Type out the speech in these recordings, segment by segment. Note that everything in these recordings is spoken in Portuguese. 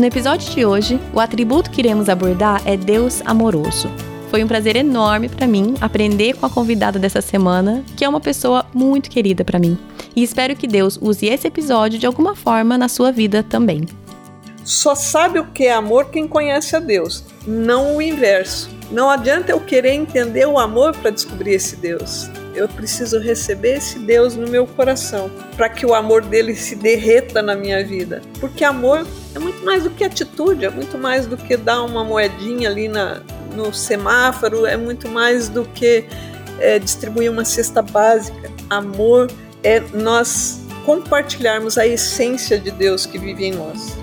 No episódio de hoje, o atributo que iremos abordar é Deus amoroso. Foi um prazer enorme para mim aprender com a convidada dessa semana, que é uma pessoa muito querida para mim. E espero que Deus use esse episódio de alguma forma na sua vida também. Só sabe o que é amor quem conhece a Deus, não o inverso. Não adianta eu querer entender o amor para descobrir esse Deus. Eu preciso receber esse Deus no meu coração para que o amor dele se derreta na minha vida. Porque amor é muito mais do que atitude, é muito mais do que dar uma moedinha ali na, no semáforo, é muito mais do que é, distribuir uma cesta básica. Amor é nós compartilharmos a essência de Deus que vive em nós.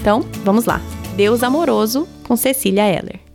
Então, vamos lá. Deus amoroso com Cecília Heller.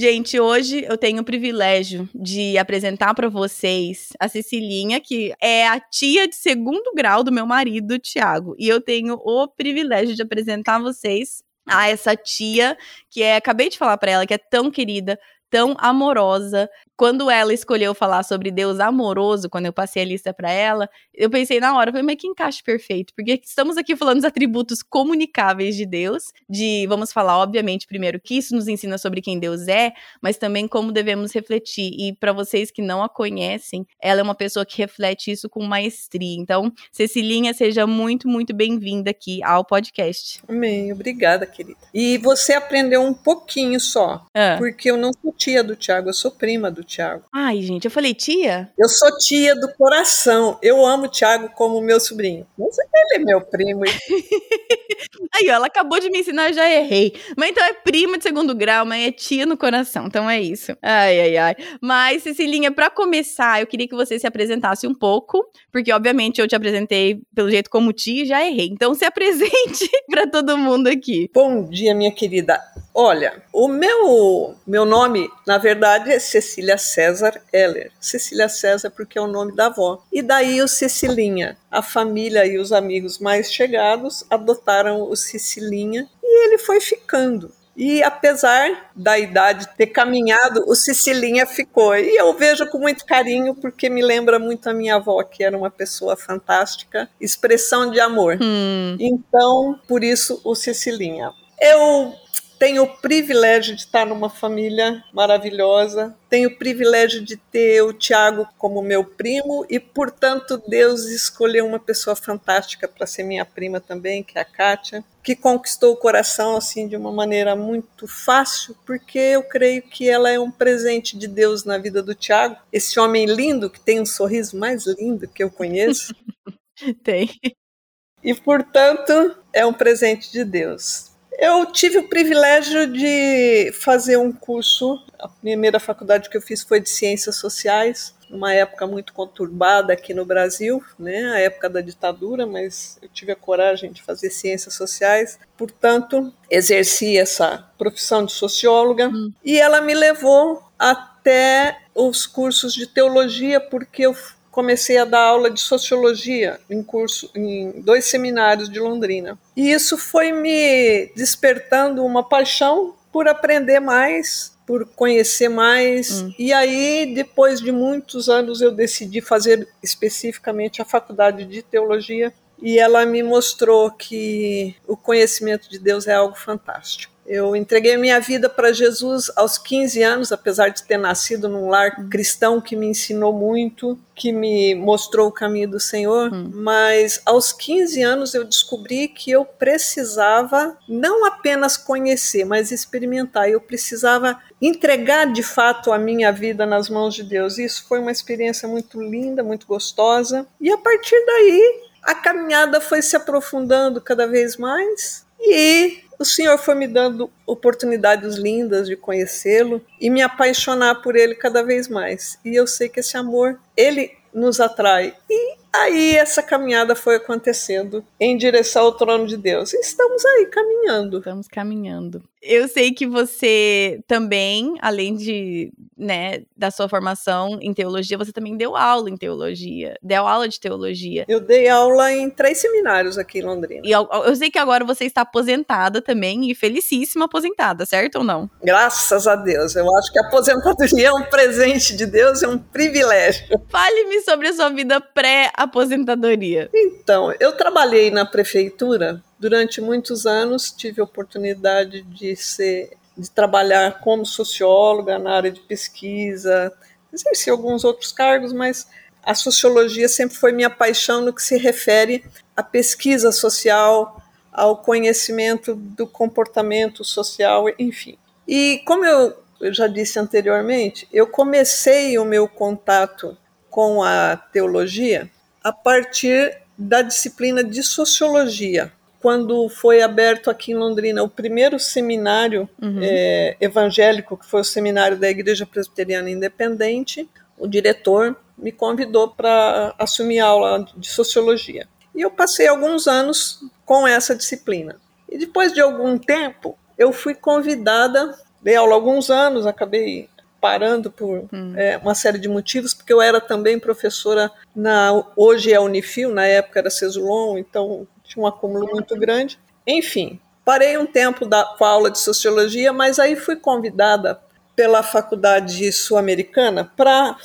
Gente, hoje eu tenho o privilégio de apresentar para vocês a Cecilinha, que é a tia de segundo grau do meu marido, Tiago. E eu tenho o privilégio de apresentar vocês a essa tia, que é, acabei de falar para ela, que é tão querida, tão amorosa. Quando ela escolheu falar sobre Deus amoroso, quando eu passei a lista para ela, eu pensei na hora, falei, mas que encaixe perfeito, porque estamos aqui falando dos atributos comunicáveis de Deus, de vamos falar obviamente primeiro que isso nos ensina sobre quem Deus é, mas também como devemos refletir. E para vocês que não a conhecem, ela é uma pessoa que reflete isso com maestria. Então, Cecilinha, seja muito, muito bem-vinda aqui ao podcast. Amém, obrigada, querida. E você aprendeu um pouquinho só, ah. porque eu não sou tia do Tiago, eu sou prima do Tiago. Ai, gente, eu falei tia? Eu sou tia do coração. Eu amo o Tiago como meu sobrinho. Mas ele é meu primo. Aí, ó, ela acabou de me ensinar, eu já errei. Mas então é prima de segundo grau, mas é tia no coração. Então é isso. Ai, ai, ai. Mas, Cecilinha, para começar, eu queria que você se apresentasse um pouco, porque obviamente eu te apresentei pelo jeito como tia e já errei. Então se apresente para todo mundo aqui. Bom dia, minha querida. Olha, o meu, meu nome, na verdade, é Cecília César Heller. Cecília César porque é o nome da avó. E daí o Cecilinha. A família e os amigos mais chegados adotaram o Cecilinha e ele foi ficando. E apesar da idade ter caminhado, o Cecilinha ficou. E eu vejo com muito carinho, porque me lembra muito a minha avó, que era uma pessoa fantástica, expressão de amor. Hum. Então, por isso, o Cecilinha. Eu tenho o privilégio de estar numa família maravilhosa, tenho o privilégio de ter o Tiago como meu primo e, portanto, Deus escolheu uma pessoa fantástica para ser minha prima também, que é a Kátia, que conquistou o coração assim de uma maneira muito fácil, porque eu creio que ela é um presente de Deus na vida do Tiago, esse homem lindo que tem um sorriso mais lindo que eu conheço. tem. E, portanto, é um presente de Deus. Eu tive o privilégio de fazer um curso. A primeira faculdade que eu fiz foi de Ciências Sociais, numa época muito conturbada aqui no Brasil, né, a época da ditadura, mas eu tive a coragem de fazer Ciências Sociais. Portanto, exerci essa profissão de socióloga hum. e ela me levou até os cursos de teologia, porque eu comecei a dar aula de sociologia em curso em dois seminários de Londrina. E isso foi me despertando uma paixão por aprender mais por conhecer mais. Hum. E aí, depois de muitos anos, eu decidi fazer especificamente a faculdade de teologia. E ela me mostrou que o conhecimento de Deus é algo fantástico. Eu entreguei minha vida para Jesus aos 15 anos, apesar de ter nascido num lar cristão que me ensinou muito, que me mostrou o caminho do Senhor, hum. mas aos 15 anos eu descobri que eu precisava não apenas conhecer, mas experimentar. Eu precisava entregar de fato a minha vida nas mãos de Deus. Isso foi uma experiência muito linda, muito gostosa. E a partir daí, a caminhada foi se aprofundando cada vez mais. E o Senhor foi me dando oportunidades lindas de conhecê-lo e me apaixonar por ele cada vez mais. E eu sei que esse amor, ele nos atrai. E aí essa caminhada foi acontecendo em direção ao trono de Deus. E estamos aí caminhando. Estamos caminhando. Eu sei que você também, além de, né, da sua formação em teologia, você também deu aula em teologia, deu aula de teologia. Eu dei aula em três seminários aqui em Londrina. E eu, eu sei que agora você está aposentada também e felicíssima aposentada, certo ou não? Graças a Deus. Eu acho que a aposentadoria é um presente de Deus, é um privilégio. Fale-me sobre a sua vida pré-aposentadoria. Então, eu trabalhei na prefeitura Durante muitos anos tive a oportunidade de ser de trabalhar como socióloga na área de pesquisa, exerci alguns outros cargos, mas a sociologia sempre foi minha paixão no que se refere à pesquisa social, ao conhecimento do comportamento social, enfim. E como eu, já disse anteriormente, eu comecei o meu contato com a teologia a partir da disciplina de sociologia quando foi aberto aqui em Londrina o primeiro seminário uhum. é, evangélico, que foi o seminário da Igreja Presbiteriana Independente, o diretor me convidou para assumir aula de sociologia. E eu passei alguns anos com essa disciplina. E depois de algum tempo, eu fui convidada, dei aula alguns anos, acabei parando por hum. é, uma série de motivos, porque eu era também professora na hoje é a Unifil, na época era Cesulon, então tinha um acúmulo muito grande. Enfim, parei um tempo da, com a aula de sociologia, mas aí fui convidada pela faculdade sul-americana para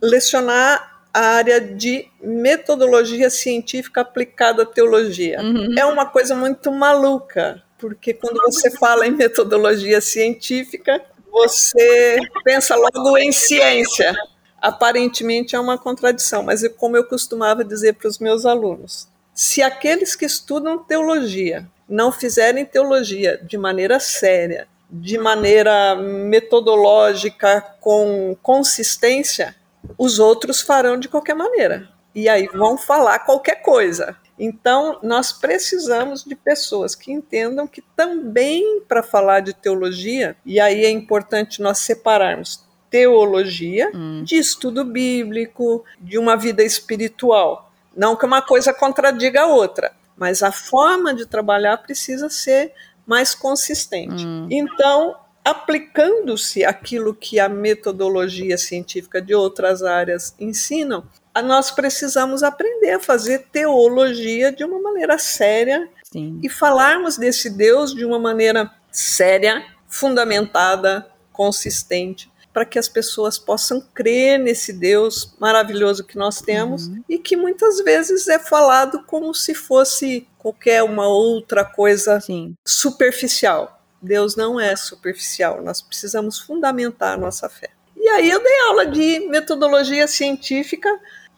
lecionar a área de metodologia científica aplicada à teologia. Uhum. É uma coisa muito maluca, porque quando você fala em metodologia científica, você pensa logo em ciência. Aparentemente é uma contradição, mas é como eu costumava dizer para os meus alunos, se aqueles que estudam teologia não fizerem teologia de maneira séria, de maneira metodológica, com consistência, os outros farão de qualquer maneira. E aí vão falar qualquer coisa. Então, nós precisamos de pessoas que entendam que também para falar de teologia, e aí é importante nós separarmos teologia hum. de estudo bíblico, de uma vida espiritual. Não que uma coisa contradiga a outra, mas a forma de trabalhar precisa ser mais consistente. Hum. Então, aplicando-se aquilo que a metodologia científica de outras áreas ensinam, nós precisamos aprender a fazer teologia de uma maneira séria Sim. e falarmos desse Deus de uma maneira séria, fundamentada, consistente para que as pessoas possam crer nesse Deus maravilhoso que nós temos uhum. e que muitas vezes é falado como se fosse qualquer uma outra coisa Sim. superficial. Deus não é superficial, nós precisamos fundamentar a nossa fé. E aí eu dei aula de metodologia científica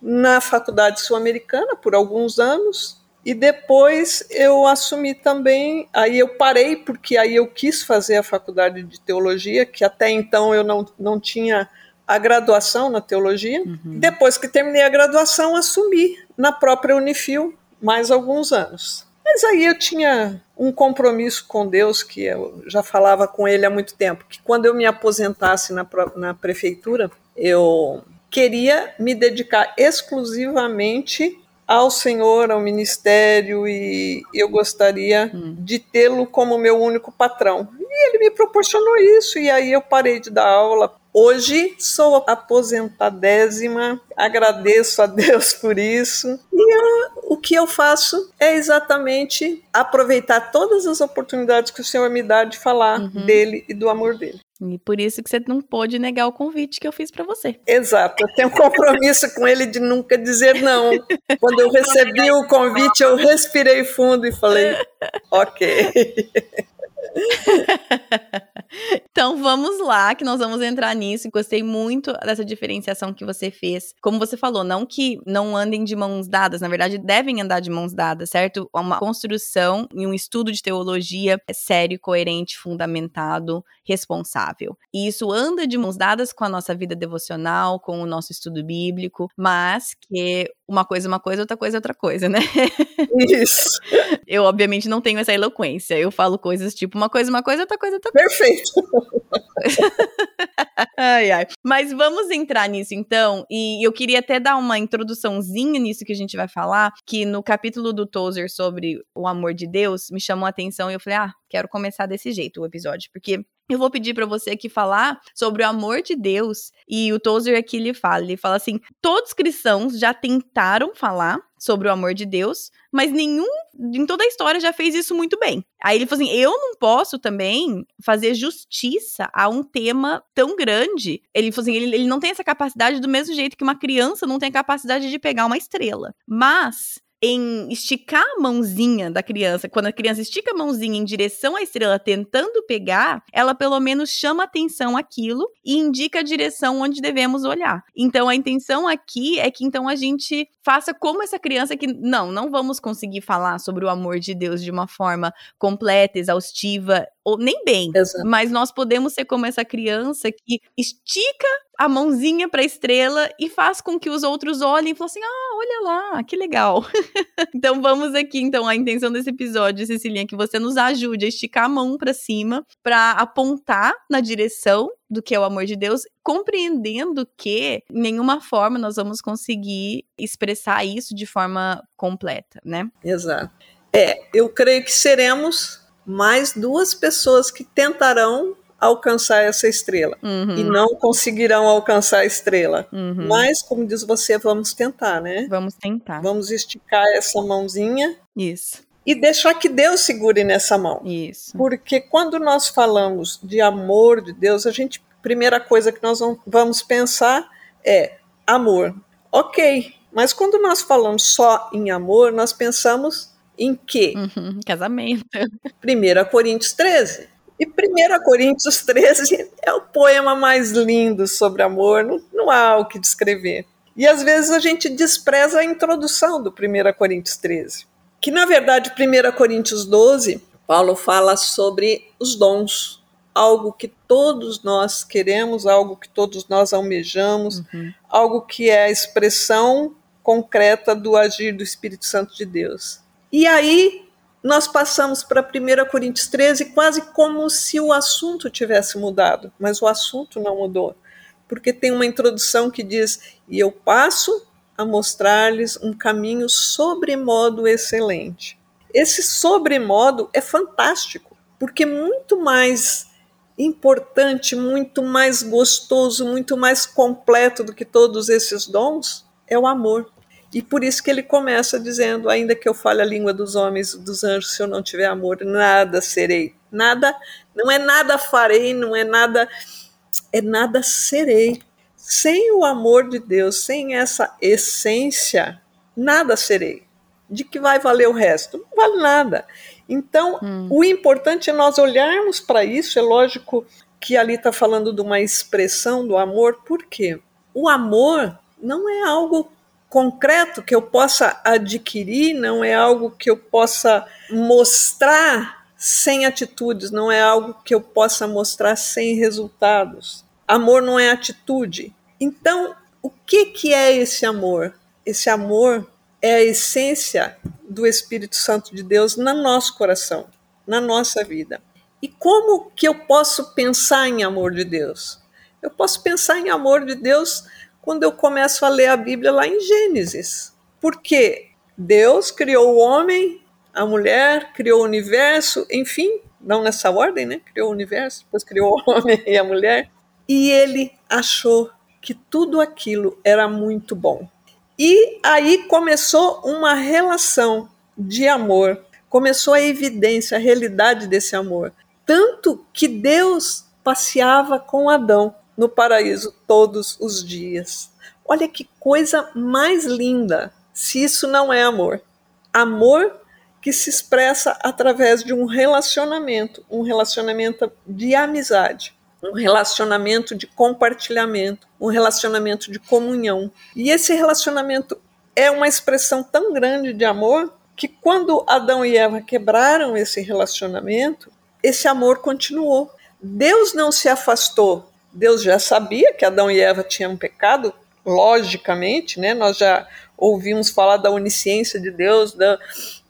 na Faculdade Sul-Americana por alguns anos, e depois eu assumi também, aí eu parei, porque aí eu quis fazer a faculdade de teologia, que até então eu não, não tinha a graduação na teologia. Uhum. Depois que terminei a graduação, assumi na própria Unifil mais alguns anos. Mas aí eu tinha um compromisso com Deus, que eu já falava com ele há muito tempo, que quando eu me aposentasse na, na prefeitura, eu queria me dedicar exclusivamente ao Senhor, ao ministério, e eu gostaria hum. de tê-lo como meu único patrão. E ele me proporcionou isso, e aí eu parei de dar aula. Hoje sou aposentadésima, agradeço a Deus por isso. E eu, o que eu faço é exatamente aproveitar todas as oportunidades que o Senhor me dá de falar uhum. dele e do amor dele. E por isso que você não pôde negar o convite que eu fiz para você. Exato, eu tenho um compromisso com ele de nunca dizer não. Quando eu recebi o convite, eu respirei fundo e falei, ok. então vamos lá, que nós vamos entrar nisso. Gostei muito dessa diferenciação que você fez. Como você falou, não que não andem de mãos dadas, na verdade devem andar de mãos dadas, certo? Uma construção e um estudo de teologia é sério, coerente, fundamentado, responsável. E isso anda de mãos dadas com a nossa vida devocional, com o nosso estudo bíblico, mas que uma coisa é uma coisa, outra coisa é outra coisa, né? Isso. Eu, obviamente, não tenho essa eloquência. Eu falo coisas tipo uma coisa é uma coisa, outra coisa é outra coisa. Perfeito. ai, ai. Mas vamos entrar nisso então. E eu queria até dar uma introduçãozinha nisso que a gente vai falar, que no capítulo do Tozer sobre o amor de Deus me chamou a atenção e eu falei, ah, quero começar desse jeito o episódio, porque eu vou pedir para você aqui falar sobre o amor de Deus. E o Tozer aqui ele fala, ele fala assim: todos cristãos já tentaram falar sobre o amor de Deus, mas nenhum em toda a história já fez isso muito bem. Aí ele falou assim: eu não posso também fazer justiça a um tema tão grande. Ele falou assim: ele, ele não tem essa capacidade do mesmo jeito que uma criança não tem a capacidade de pegar uma estrela. Mas em esticar a mãozinha da criança, quando a criança estica a mãozinha em direção à estrela tentando pegar, ela pelo menos chama atenção aquilo e indica a direção onde devemos olhar. Então a intenção aqui é que então a gente faça como essa criança que não, não vamos conseguir falar sobre o amor de Deus de uma forma completa, exaustiva, ou nem bem, Exato. mas nós podemos ser como essa criança que estica a mãozinha para a estrela e faz com que os outros olhem e falem assim: "Ah, olha lá, que legal". então vamos aqui então a intenção desse episódio, Cecilinha, é que você nos ajude a esticar a mão para cima para apontar na direção do que é o amor de Deus, compreendendo que nenhuma forma nós vamos conseguir expressar isso de forma completa, né? Exato. É, eu creio que seremos mais duas pessoas que tentarão alcançar essa estrela uhum. e não conseguirão alcançar a estrela. Uhum. Mas, como diz você, vamos tentar, né? Vamos tentar. Vamos esticar essa mãozinha. Isso. E deixar que Deus segure nessa mão. Isso. Porque quando nós falamos de amor de Deus, a gente, primeira coisa que nós vamos pensar é amor. Ok, mas quando nós falamos só em amor, nós pensamos em quê? Uhum, casamento. 1 Coríntios 13. E 1 Coríntios 13 é o poema mais lindo sobre amor, não, não há o que descrever. E às vezes a gente despreza a introdução do 1 Coríntios 13, que na verdade 1 Coríntios 12, Paulo fala sobre os dons, algo que todos nós queremos, algo que todos nós almejamos, uhum. algo que é a expressão concreta do agir do Espírito Santo de Deus. E aí nós passamos para 1 Coríntios 13 quase como se o assunto tivesse mudado, mas o assunto não mudou, porque tem uma introdução que diz: E eu passo a mostrar-lhes um caminho sobremodo excelente. Esse sobremodo é fantástico, porque muito mais importante, muito mais gostoso, muito mais completo do que todos esses dons é o amor. E por isso que ele começa dizendo: ainda que eu fale a língua dos homens, dos anjos, se eu não tiver amor, nada serei. Nada, não é nada farei, não é nada, é nada serei. Sem o amor de Deus, sem essa essência, nada serei. De que vai valer o resto? Não vale nada. Então, hum. o importante é nós olharmos para isso. É lógico que ali está falando de uma expressão do amor, por quê? O amor não é algo concreto que eu possa adquirir, não é algo que eu possa mostrar sem atitudes, não é algo que eu possa mostrar sem resultados. Amor não é atitude. Então, o que, que é esse amor? Esse amor é a essência do Espírito Santo de Deus no nosso coração, na nossa vida. E como que eu posso pensar em amor de Deus? Eu posso pensar em amor de Deus quando eu começo a ler a Bíblia lá em Gênesis. Porque Deus criou o homem, a mulher, criou o universo, enfim, não nessa ordem, né? Criou o universo, depois criou o homem e a mulher. E ele achou que tudo aquilo era muito bom. E aí começou uma relação de amor, começou a evidência, a realidade desse amor. Tanto que Deus passeava com Adão no paraíso todos os dias. Olha que coisa mais linda, se isso não é amor. Amor que se expressa através de um relacionamento, um relacionamento de amizade, um relacionamento de compartilhamento, um relacionamento de comunhão. E esse relacionamento é uma expressão tão grande de amor que quando Adão e Eva quebraram esse relacionamento, esse amor continuou. Deus não se afastou. Deus já sabia que Adão e Eva tinham pecado, logicamente, né? Nós já ouvimos falar da onisciência de Deus, da,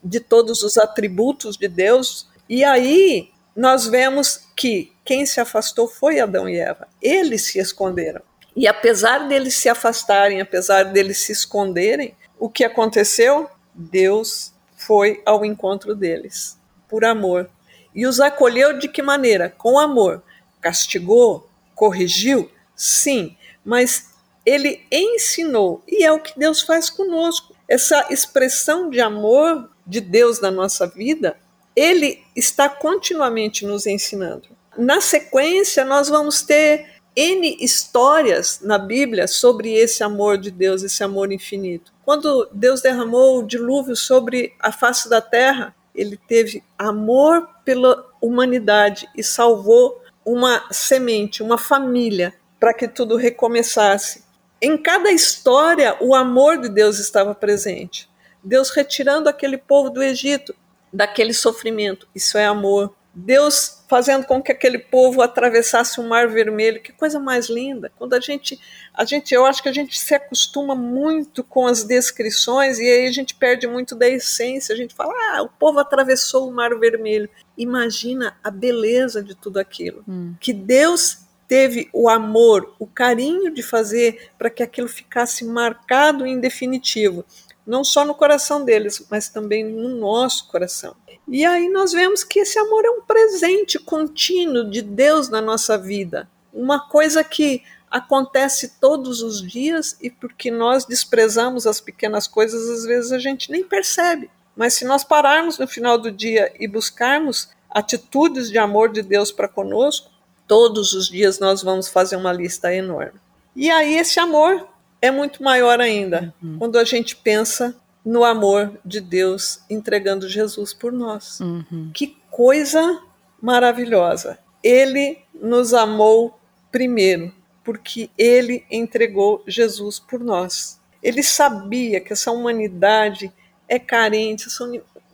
de todos os atributos de Deus. E aí nós vemos que quem se afastou foi Adão e Eva. Eles se esconderam. E apesar deles se afastarem, apesar deles se esconderem, o que aconteceu? Deus foi ao encontro deles, por amor. E os acolheu de que maneira? Com amor. Castigou? Corrigiu? Sim, mas ele ensinou, e é o que Deus faz conosco. Essa expressão de amor de Deus na nossa vida, ele está continuamente nos ensinando. Na sequência, nós vamos ter N histórias na Bíblia sobre esse amor de Deus, esse amor infinito. Quando Deus derramou o dilúvio sobre a face da terra, ele teve amor pela humanidade e salvou uma semente, uma família, para que tudo recomeçasse. Em cada história, o amor de Deus estava presente. Deus retirando aquele povo do Egito, daquele sofrimento. Isso é amor. Deus fazendo com que aquele povo atravessasse o Mar Vermelho. Que coisa mais linda! Quando a gente, a gente, eu acho que a gente se acostuma muito com as descrições e aí a gente perde muito da essência. A gente fala, ah, o povo atravessou o Mar Vermelho. Imagina a beleza de tudo aquilo. Hum. Que Deus teve o amor, o carinho de fazer para que aquilo ficasse marcado em definitivo não só no coração deles, mas também no nosso coração. E aí nós vemos que esse amor é um presente contínuo de Deus na nossa vida, uma coisa que acontece todos os dias e porque nós desprezamos as pequenas coisas, às vezes a gente nem percebe. Mas se nós pararmos no final do dia e buscarmos atitudes de amor de Deus para conosco, todos os dias nós vamos fazer uma lista enorme. E aí esse amor é muito maior ainda uhum. quando a gente pensa no amor de Deus entregando Jesus por nós. Uhum. Que coisa maravilhosa! Ele nos amou primeiro, porque ele entregou Jesus por nós. Ele sabia que essa humanidade é carente, essa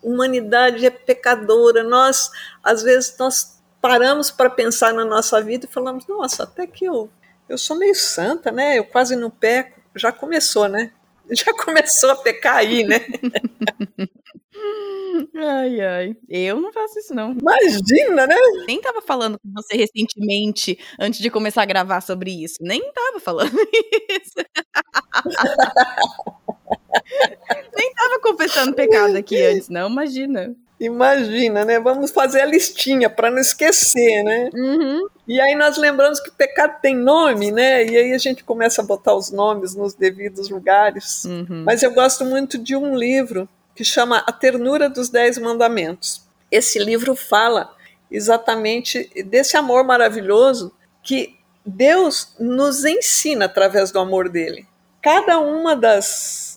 humanidade é pecadora. Nós, às vezes, nós paramos para pensar na nossa vida e falamos: nossa, até que eu, eu sou meio santa, né? Eu quase não peco já começou, né? Já começou a pecar aí, né? Ai, ai. Eu não faço isso, não. Imagina, né? Nem tava falando com você recentemente, antes de começar a gravar sobre isso. Nem tava falando isso. Nem tava confessando pecado aqui antes, não, imagina. Imagina, né? Vamos fazer a listinha para não esquecer, né? Uhum. E aí nós lembramos que o pecado tem nome, né? E aí a gente começa a botar os nomes nos devidos lugares. Uhum. Mas eu gosto muito de um livro que chama A Ternura dos Dez Mandamentos. Esse livro fala exatamente desse amor maravilhoso que Deus nos ensina através do amor dele. Cada uma das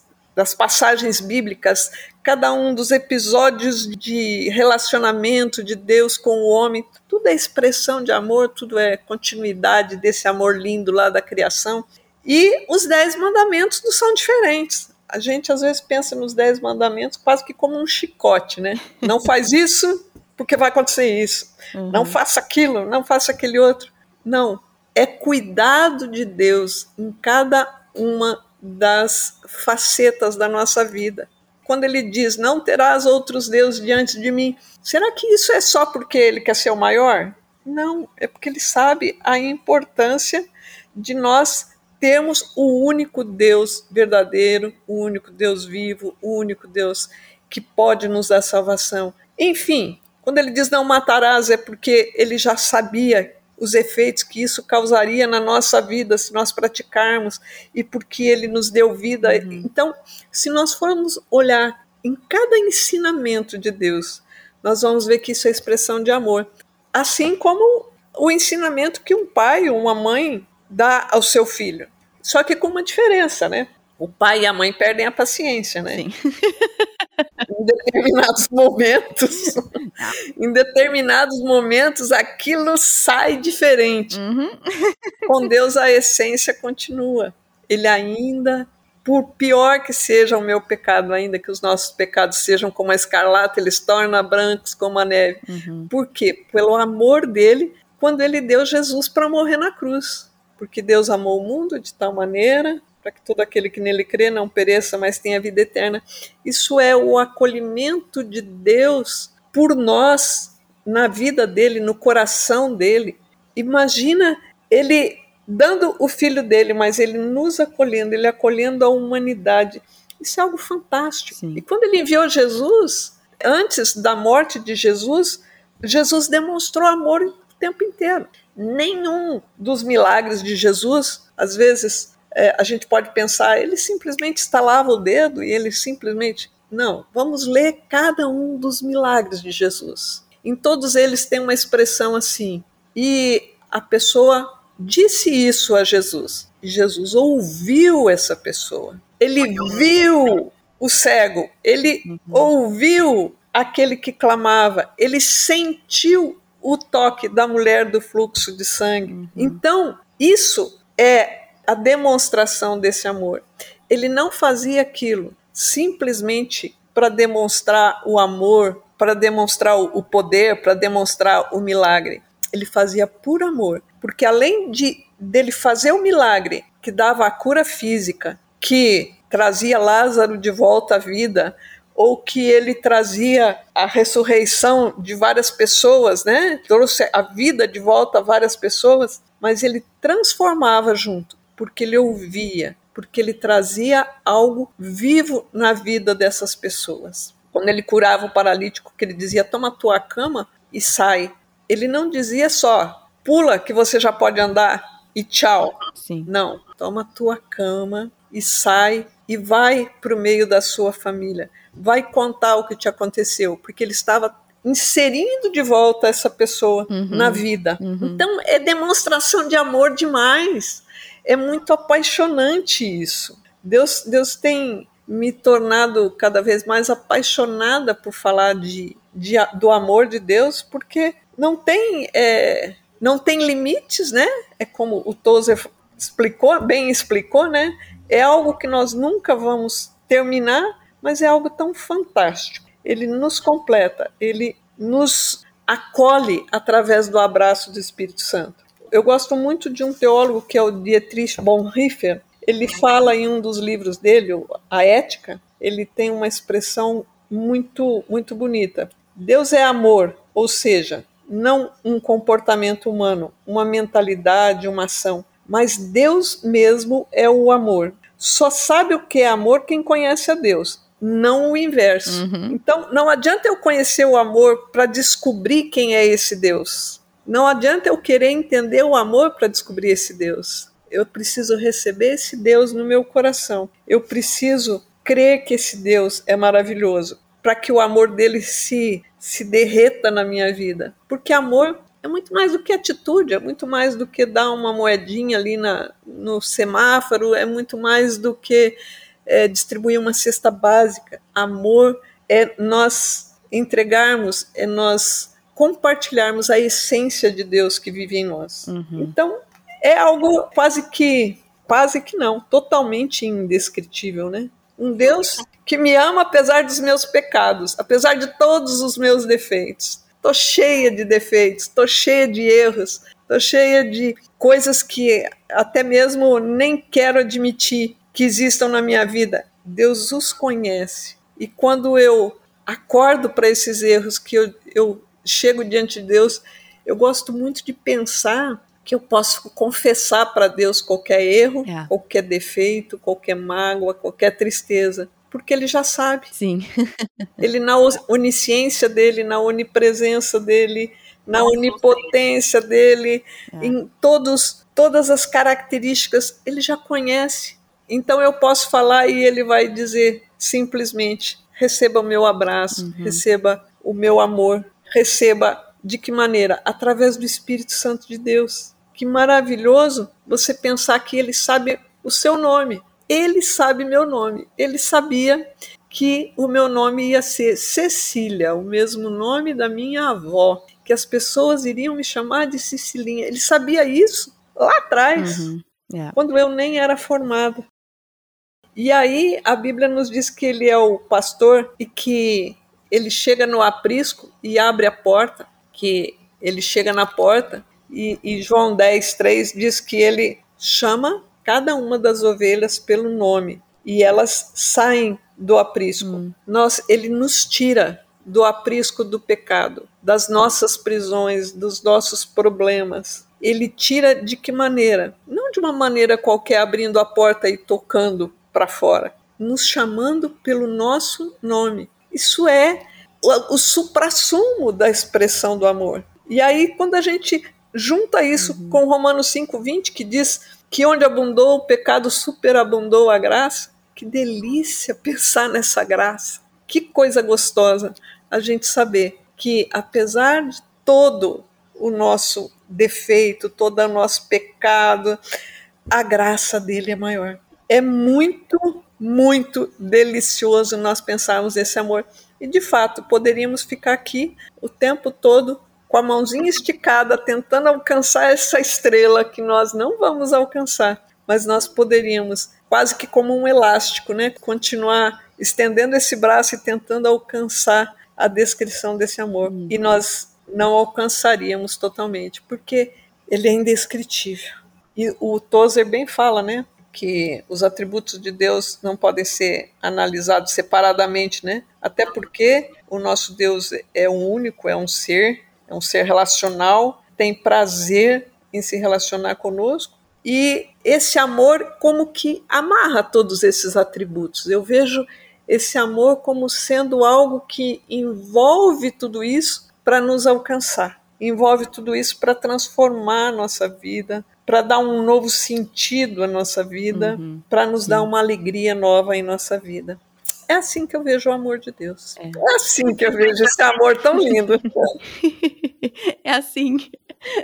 das passagens bíblicas, cada um dos episódios de relacionamento de Deus com o homem, tudo é expressão de amor, tudo é continuidade desse amor lindo lá da criação. E os dez mandamentos não são diferentes. A gente às vezes pensa nos dez mandamentos quase que como um chicote, né? Não faz isso porque vai acontecer isso. Uhum. Não faça aquilo, não faça aquele outro. Não, é cuidado de Deus em cada uma das facetas da nossa vida. Quando ele diz: Não terás outros deuses diante de mim, será que isso é só porque ele quer ser o maior? Não, é porque ele sabe a importância de nós termos o único Deus verdadeiro, o único Deus vivo, o único Deus que pode nos dar salvação. Enfim, quando ele diz não matarás, é porque ele já sabia os efeitos que isso causaria na nossa vida se nós praticarmos e porque ele nos deu vida. Uhum. Então, se nós formos olhar em cada ensinamento de Deus, nós vamos ver que isso é expressão de amor. Assim como o ensinamento que um pai ou uma mãe dá ao seu filho. Só que com uma diferença, né? O pai e a mãe perdem a paciência, né? Sim. em determinados momentos, em determinados momentos, aquilo sai diferente. Uhum. Com Deus, a essência continua. Ele ainda, por pior que seja o meu pecado, ainda que os nossos pecados sejam como a escarlata, eles tornam brancos como a neve. Uhum. Por quê? Pelo amor dele, quando ele deu Jesus para morrer na cruz. Porque Deus amou o mundo de tal maneira para que todo aquele que nele crê não pereça, mas tenha vida eterna. Isso é o acolhimento de Deus por nós na vida dele, no coração dele. Imagina ele dando o filho dele, mas ele nos acolhendo, ele acolhendo a humanidade. Isso é algo fantástico. Sim. E quando ele enviou Jesus, antes da morte de Jesus, Jesus demonstrou amor o tempo inteiro. Nenhum dos milagres de Jesus, às vezes, é, a gente pode pensar, ele simplesmente estalava o dedo e ele simplesmente. Não, vamos ler cada um dos milagres de Jesus. Em todos eles tem uma expressão assim, e a pessoa disse isso a Jesus. E Jesus ouviu essa pessoa. Ele viu o cego, ele uhum. ouviu aquele que clamava, ele sentiu o toque da mulher do fluxo de sangue. Uhum. Então, isso é a demonstração desse amor. Ele não fazia aquilo simplesmente para demonstrar o amor, para demonstrar o poder, para demonstrar o milagre. Ele fazia por amor, porque além de dele fazer o milagre que dava a cura física, que trazia Lázaro de volta à vida, ou que ele trazia a ressurreição de várias pessoas, né? Trouxe a vida de volta a várias pessoas, mas ele transformava junto porque ele ouvia, porque ele trazia algo vivo na vida dessas pessoas. Quando ele curava o paralítico, que ele dizia: "Toma tua cama e sai". Ele não dizia só: "Pula que você já pode andar e tchau". Sim. Não, toma a tua cama e sai e vai para o meio da sua família. Vai contar o que te aconteceu, porque ele estava inserindo de volta essa pessoa uhum, na vida. Uhum. Então é demonstração de amor demais é muito apaixonante isso. Deus, Deus tem me tornado cada vez mais apaixonada por falar de, de do amor de Deus, porque não tem, é, não tem limites, né? É como o Tozer explicou, bem explicou, né? É algo que nós nunca vamos terminar, mas é algo tão fantástico. Ele nos completa, ele nos acolhe através do abraço do Espírito Santo eu gosto muito de um teólogo que é o Dietrich Bonhoeffer. Ele fala em um dos livros dele, A Ética, ele tem uma expressão muito, muito bonita. Deus é amor, ou seja, não um comportamento humano, uma mentalidade, uma ação, mas Deus mesmo é o amor. Só sabe o que é amor quem conhece a Deus, não o inverso. Uhum. Então, não adianta eu conhecer o amor para descobrir quem é esse Deus. Não adianta eu querer entender o amor para descobrir esse Deus. Eu preciso receber esse Deus no meu coração. Eu preciso crer que esse Deus é maravilhoso para que o amor dele se se derreta na minha vida. Porque amor é muito mais do que atitude, é muito mais do que dar uma moedinha ali na, no semáforo, é muito mais do que é, distribuir uma cesta básica. Amor é nós entregarmos, é nós compartilharmos a essência de Deus que vive em nós. Uhum. Então, é algo quase que, quase que não, totalmente indescritível, né? Um Deus que me ama apesar dos meus pecados, apesar de todos os meus defeitos. Tô cheia de defeitos, tô cheia de erros, tô cheia de coisas que até mesmo nem quero admitir que existam na minha vida. Deus os conhece. E quando eu acordo para esses erros que eu, eu chego diante de Deus, eu gosto muito de pensar que eu posso confessar para Deus qualquer erro, é. qualquer defeito, qualquer mágoa, qualquer tristeza, porque ele já sabe. Sim. ele na onisciência dele, na onipresença dele, na onipotência dele, é. em todos todas as características, ele já conhece. Então eu posso falar e ele vai dizer simplesmente: receba o meu abraço, uhum. receba o meu amor, receba De que maneira? Através do Espírito Santo de Deus. Que maravilhoso você pensar que ele sabe o seu nome. Ele sabe meu nome. Ele sabia que o meu nome ia ser Cecília, o mesmo nome da minha avó, que as pessoas iriam me chamar de Cecilinha. Ele sabia isso lá atrás, uhum. yeah. quando eu nem era formada. E aí a Bíblia nos diz que ele é o pastor e que ele chega no aprisco e abre a porta, que ele chega na porta e, e João 10, 3 diz que ele chama cada uma das ovelhas pelo nome e elas saem do aprisco. Hum. Nós, ele nos tira do aprisco do pecado, das nossas prisões, dos nossos problemas. Ele tira de que maneira? Não de uma maneira qualquer abrindo a porta e tocando para fora, nos chamando pelo nosso nome. Isso é o, o suprassumo da expressão do amor. E aí, quando a gente junta isso uhum. com Romanos 5,20, que diz que onde abundou o pecado, superabundou a graça, que delícia pensar nessa graça. Que coisa gostosa a gente saber que, apesar de todo o nosso defeito, todo o nosso pecado, a graça dele é maior. É muito, muito delicioso nós pensarmos nesse amor. E, de fato, poderíamos ficar aqui o tempo todo com a mãozinha esticada, tentando alcançar essa estrela que nós não vamos alcançar, mas nós poderíamos quase que como um elástico, né? Continuar estendendo esse braço e tentando alcançar a descrição desse amor. Uhum. E nós não alcançaríamos totalmente, porque ele é indescritível. E o Tozer bem fala, né? Que os atributos de Deus não podem ser analisados separadamente, né? Até porque o nosso Deus é um único, é um ser, é um ser relacional, tem prazer em se relacionar conosco e esse amor como que amarra todos esses atributos. Eu vejo esse amor como sendo algo que envolve tudo isso para nos alcançar, envolve tudo isso para transformar a nossa vida, para dar um novo sentido à nossa vida, uhum. para nos dar uma alegria nova em nossa vida. É assim que eu vejo o amor de Deus. É, é assim que eu vejo esse amor tão lindo. é assim,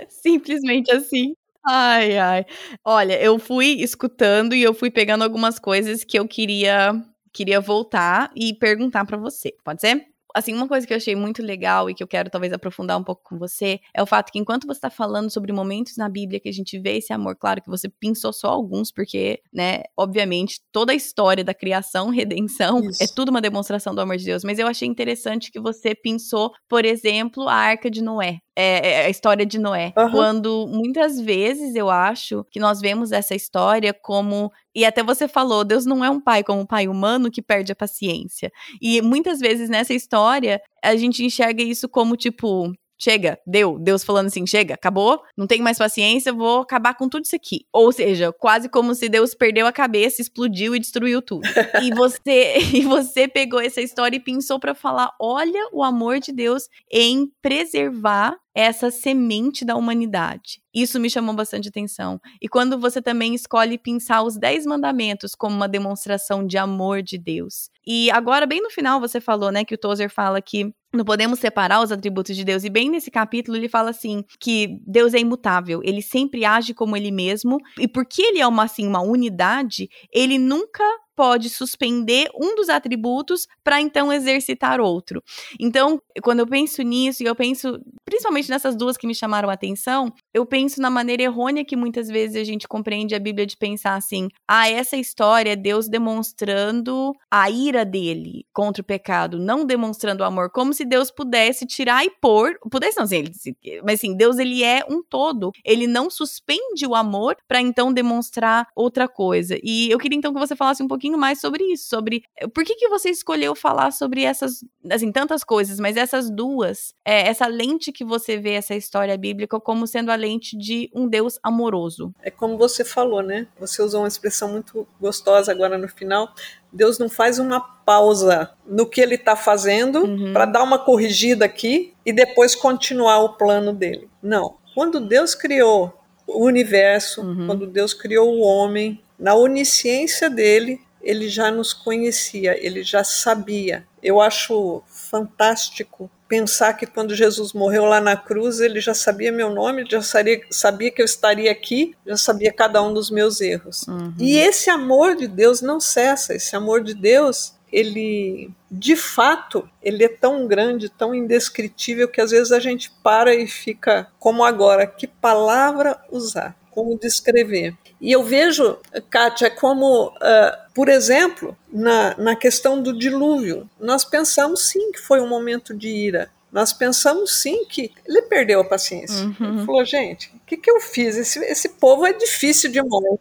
simplesmente assim. Ai, ai. Olha, eu fui escutando e eu fui pegando algumas coisas que eu queria queria voltar e perguntar para você. Pode ser? Assim, uma coisa que eu achei muito legal e que eu quero talvez aprofundar um pouco com você é o fato que enquanto você está falando sobre momentos na Bíblia que a gente vê esse amor, claro que você pensou só alguns, porque, né, obviamente, toda a história da criação, redenção, é Isso. é tudo uma demonstração do amor de Deus, mas eu achei interessante que você pensou, por exemplo, a Arca de Noé. É, é a história de Noé. Uhum. Quando muitas vezes eu acho que nós vemos essa história como. E até você falou, Deus não é um pai como um pai humano que perde a paciência. E muitas vezes nessa história, a gente enxerga isso como tipo chega, deu. Deus falando assim, chega, acabou, não tenho mais paciência, vou acabar com tudo isso aqui. Ou seja, quase como se Deus perdeu a cabeça, explodiu e destruiu tudo. e você e você pegou essa história e pensou para falar, olha o amor de Deus em preservar essa semente da humanidade. Isso me chamou bastante atenção. E quando você também escolhe pensar os Dez Mandamentos como uma demonstração de amor de Deus. E agora, bem no final, você falou, né, que o Tozer fala que não podemos separar os atributos de Deus. E bem nesse capítulo ele fala assim que Deus é imutável, ele sempre age como ele mesmo, e porque ele é uma assim uma unidade, ele nunca pode suspender um dos atributos para então exercitar outro. Então, quando eu penso nisso, e eu penso principalmente nessas duas que me chamaram a atenção, eu penso na maneira errônea que muitas vezes a gente compreende a Bíblia de pensar assim: ah, essa história é Deus demonstrando a ira dele contra o pecado, não demonstrando o amor, como se Deus pudesse tirar e pôr, pudesse não, assim, mas assim, Deus ele é um todo, ele não suspende o amor para então demonstrar outra coisa. E eu queria então que você falasse um pouquinho pouquinho mais sobre isso, sobre eh, por que, que você escolheu falar sobre essas, assim, tantas coisas, mas essas duas, é, essa lente que você vê essa história bíblica como sendo a lente de um Deus amoroso. É como você falou, né? Você usou uma expressão muito gostosa agora no final. Deus não faz uma pausa no que ele está fazendo uhum. para dar uma corrigida aqui e depois continuar o plano dele. Não. Quando Deus criou o universo, uhum. quando Deus criou o homem, na onisciência dele, ele já nos conhecia, ele já sabia. Eu acho fantástico pensar que quando Jesus morreu lá na cruz, ele já sabia meu nome, já sabia, sabia que eu estaria aqui, já sabia cada um dos meus erros. Uhum. E esse amor de Deus não cessa, esse amor de Deus ele de fato ele é tão grande, tão indescritível que às vezes a gente para e fica como agora, que palavra usar, como descrever. E eu vejo, Kátia, como, uh, por exemplo, na, na questão do dilúvio, nós pensamos sim que foi um momento de ira. Nós pensamos sim que ele perdeu a paciência. Uhum. Ele falou, gente, o que, que eu fiz? Esse, esse povo é difícil demais.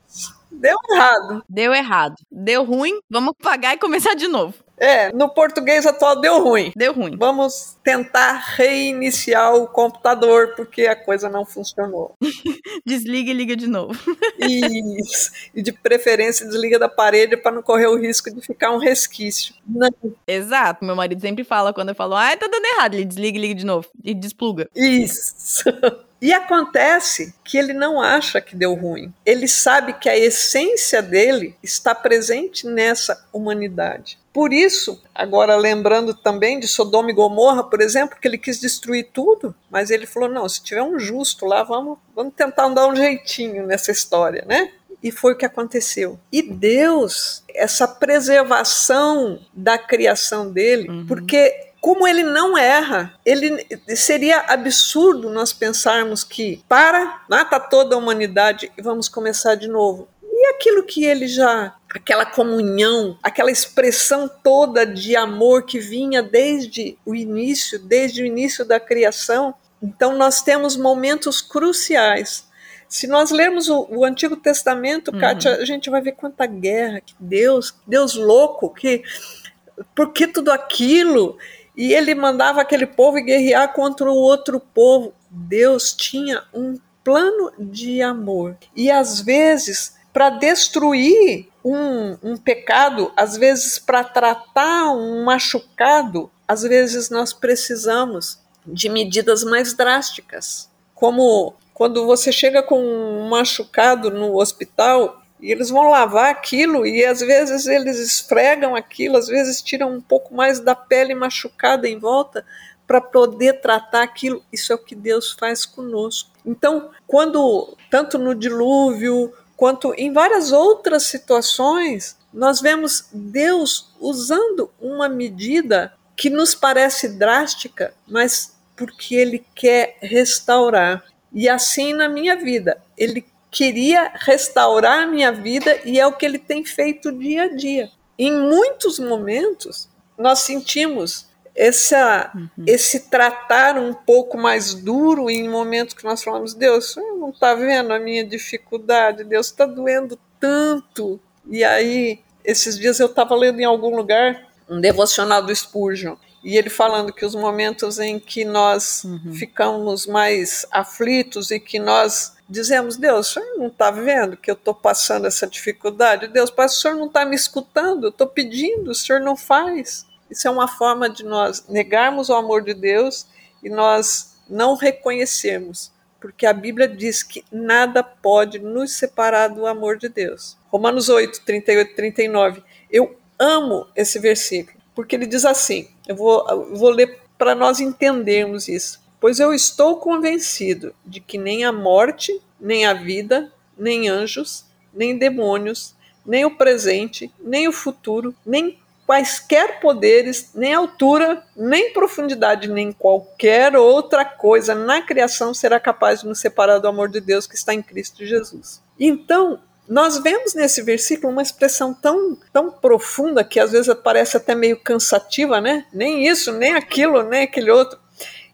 Deu errado. Deu errado. Deu ruim, vamos pagar e começar de novo. É, no português atual deu ruim. Deu ruim. Vamos tentar reiniciar o computador porque a coisa não funcionou. desliga e liga de novo. Isso. E de preferência desliga da parede para não correr o risco de ficar um resquício. Não. Exato. Meu marido sempre fala quando eu falo, ah, tá dando errado, ele desliga e liga de novo e despluga. Isso. E acontece que ele não acha que deu ruim. Ele sabe que a essência dele está presente nessa humanidade. Por isso, agora lembrando também de Sodoma e Gomorra, por exemplo, que ele quis destruir tudo, mas ele falou: não, se tiver um justo lá, vamos, vamos tentar dar um jeitinho nessa história, né? E foi o que aconteceu. E Deus, essa preservação da criação dele, uhum. porque como ele não erra, ele seria absurdo nós pensarmos que para, mata toda a humanidade e vamos começar de novo. E aquilo que ele já, aquela comunhão, aquela expressão toda de amor que vinha desde o início, desde o início da criação. Então nós temos momentos cruciais se nós lermos o, o Antigo Testamento, uhum. Kátia, a gente vai ver quanta guerra, que Deus, Deus louco, que por que tudo aquilo? E ele mandava aquele povo guerrear contra o outro povo. Deus tinha um plano de amor. E às vezes, para destruir um, um pecado, às vezes para tratar um machucado, às vezes nós precisamos de medidas mais drásticas. Como quando você chega com um machucado no hospital e eles vão lavar aquilo e às vezes eles esfregam aquilo, às vezes tiram um pouco mais da pele machucada em volta para poder tratar aquilo. Isso é o que Deus faz conosco. Então, quando tanto no dilúvio quanto em várias outras situações, nós vemos Deus usando uma medida que nos parece drástica, mas porque ele quer restaurar. E assim na minha vida, ele queria restaurar a minha vida e é o que ele tem feito dia a dia. Em muitos momentos, nós sentimos essa, uhum. esse tratar um pouco mais duro em momentos que nós falamos: Deus, não está vendo a minha dificuldade, Deus está doendo tanto. E aí, esses dias eu estava lendo em algum lugar um devocional do Spurgeon. E ele falando que os momentos em que nós uhum. ficamos mais aflitos e que nós dizemos, Deus, o senhor não está vendo que eu estou passando essa dificuldade? Deus, mas o senhor não está me escutando, eu estou pedindo, o senhor não faz. Isso é uma forma de nós negarmos o amor de Deus e nós não reconhecermos, porque a Bíblia diz que nada pode nos separar do amor de Deus. Romanos 8, 38 39. Eu amo esse versículo, porque ele diz assim: eu vou, eu vou ler para nós entendermos isso. Pois eu estou convencido de que nem a morte, nem a vida, nem anjos, nem demônios, nem o presente, nem o futuro, nem quaisquer poderes, nem altura, nem profundidade, nem qualquer outra coisa na criação será capaz de nos separar do amor de Deus que está em Cristo Jesus. Então, nós vemos nesse versículo uma expressão tão, tão profunda que às vezes parece até meio cansativa, né? Nem isso, nem aquilo, nem aquele outro.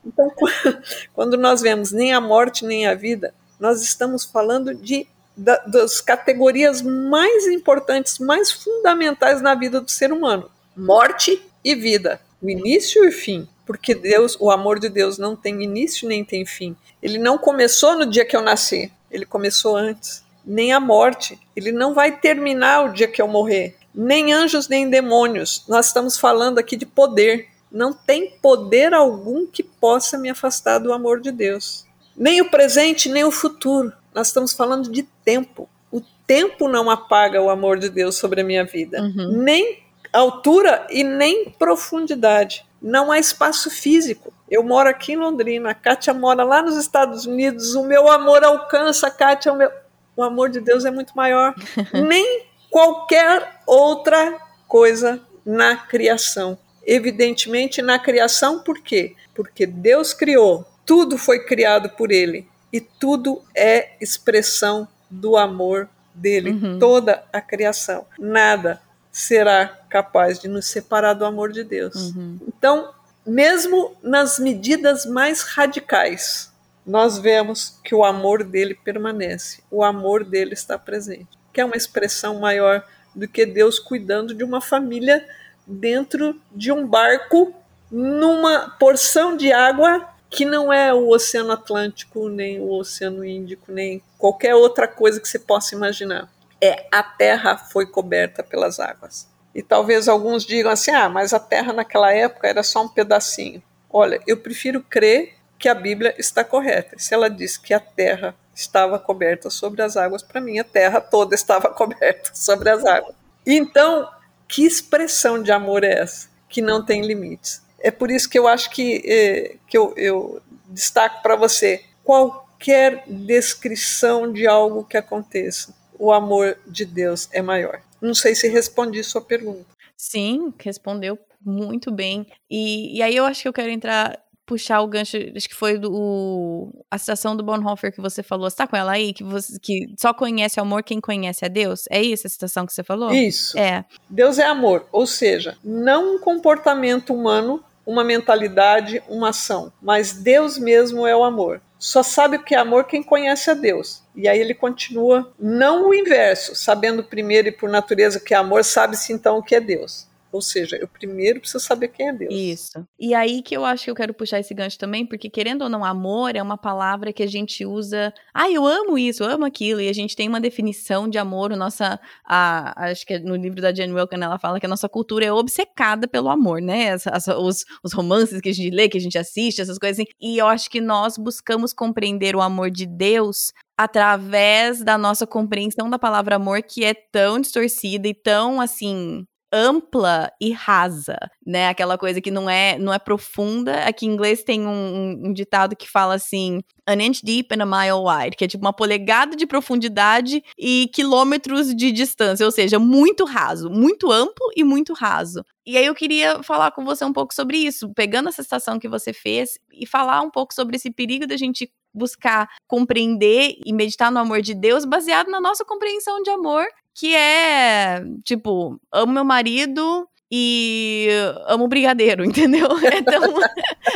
Então, quando nós vemos nem a morte nem a vida, nós estamos falando de da, das categorias mais importantes, mais fundamentais na vida do ser humano: morte e vida, o início e o fim. Porque Deus, o amor de Deus não tem início nem tem fim. Ele não começou no dia que eu nasci, ele começou antes. Nem a morte, ele não vai terminar o dia que eu morrer. Nem anjos nem demônios. Nós estamos falando aqui de poder não tem poder algum que possa me afastar do amor de Deus. Nem o presente, nem o futuro. Nós estamos falando de tempo. O tempo não apaga o amor de Deus sobre a minha vida. Uhum. Nem altura e nem profundidade. não há espaço físico. Eu moro aqui em Londrina, a Kátia mora lá nos Estados Unidos, o meu amor alcança a Kátia, o, meu... o amor de Deus é muito maior. Nem qualquer outra coisa na criação. Evidentemente, na criação, por quê? Porque Deus criou, tudo foi criado por Ele e tudo é expressão do amor dele, uhum. toda a criação. Nada será capaz de nos separar do amor de Deus. Uhum. Então, mesmo nas medidas mais radicais, nós vemos que o amor dele permanece, o amor dele está presente, que é uma expressão maior do que Deus cuidando de uma família dentro de um barco numa porção de água que não é o Oceano Atlântico, nem o Oceano Índico, nem qualquer outra coisa que você possa imaginar. É a Terra foi coberta pelas águas. E talvez alguns digam assim: ah, mas a Terra naquela época era só um pedacinho. Olha, eu prefiro crer que a Bíblia está correta. Se ela diz que a Terra estava coberta sobre as águas, para mim a Terra toda estava coberta sobre as águas. Então, que expressão de amor é essa? Que não tem limites. É por isso que eu acho que, eh, que eu, eu destaco para você qualquer descrição de algo que aconteça. O amor de Deus é maior. Não sei se respondi sua pergunta. Sim, respondeu muito bem. E, e aí eu acho que eu quero entrar puxar o gancho, acho que foi do, o, a citação do Bonhoeffer que você falou. Você tá com ela aí? Que, você, que só conhece o amor quem conhece a Deus? É isso a citação que você falou? Isso. É. Deus é amor, ou seja, não um comportamento humano uma mentalidade, uma ação, mas Deus mesmo é o amor. Só sabe o que é amor quem conhece a Deus. E aí ele continua, não o inverso, sabendo primeiro e por natureza que é amor, sabe-se então o que é Deus. Ou seja, eu primeiro preciso saber quem é Deus. Isso. E aí que eu acho que eu quero puxar esse gancho também, porque querendo ou não, amor é uma palavra que a gente usa. Ah, eu amo isso, eu amo aquilo. E a gente tem uma definição de amor. Nossa, a, acho que é no livro da Jane Wilkin ela fala que a nossa cultura é obcecada pelo amor, né? As, as, os, os romances que a gente lê, que a gente assiste, essas coisas assim. E eu acho que nós buscamos compreender o amor de Deus através da nossa compreensão da palavra amor, que é tão distorcida e tão assim ampla e rasa, né? Aquela coisa que não é não é profunda. Aqui em inglês tem um, um, ditado que fala assim: an inch deep and a mile wide, que é tipo uma polegada de profundidade e quilômetros de distância, ou seja, muito raso, muito amplo e muito raso. E aí eu queria falar com você um pouco sobre isso, pegando essa citação que você fez e falar um pouco sobre esse perigo da gente buscar compreender e meditar no amor de Deus baseado na nossa compreensão de amor que é, tipo, amo meu marido e amo brigadeiro, entendeu? Então,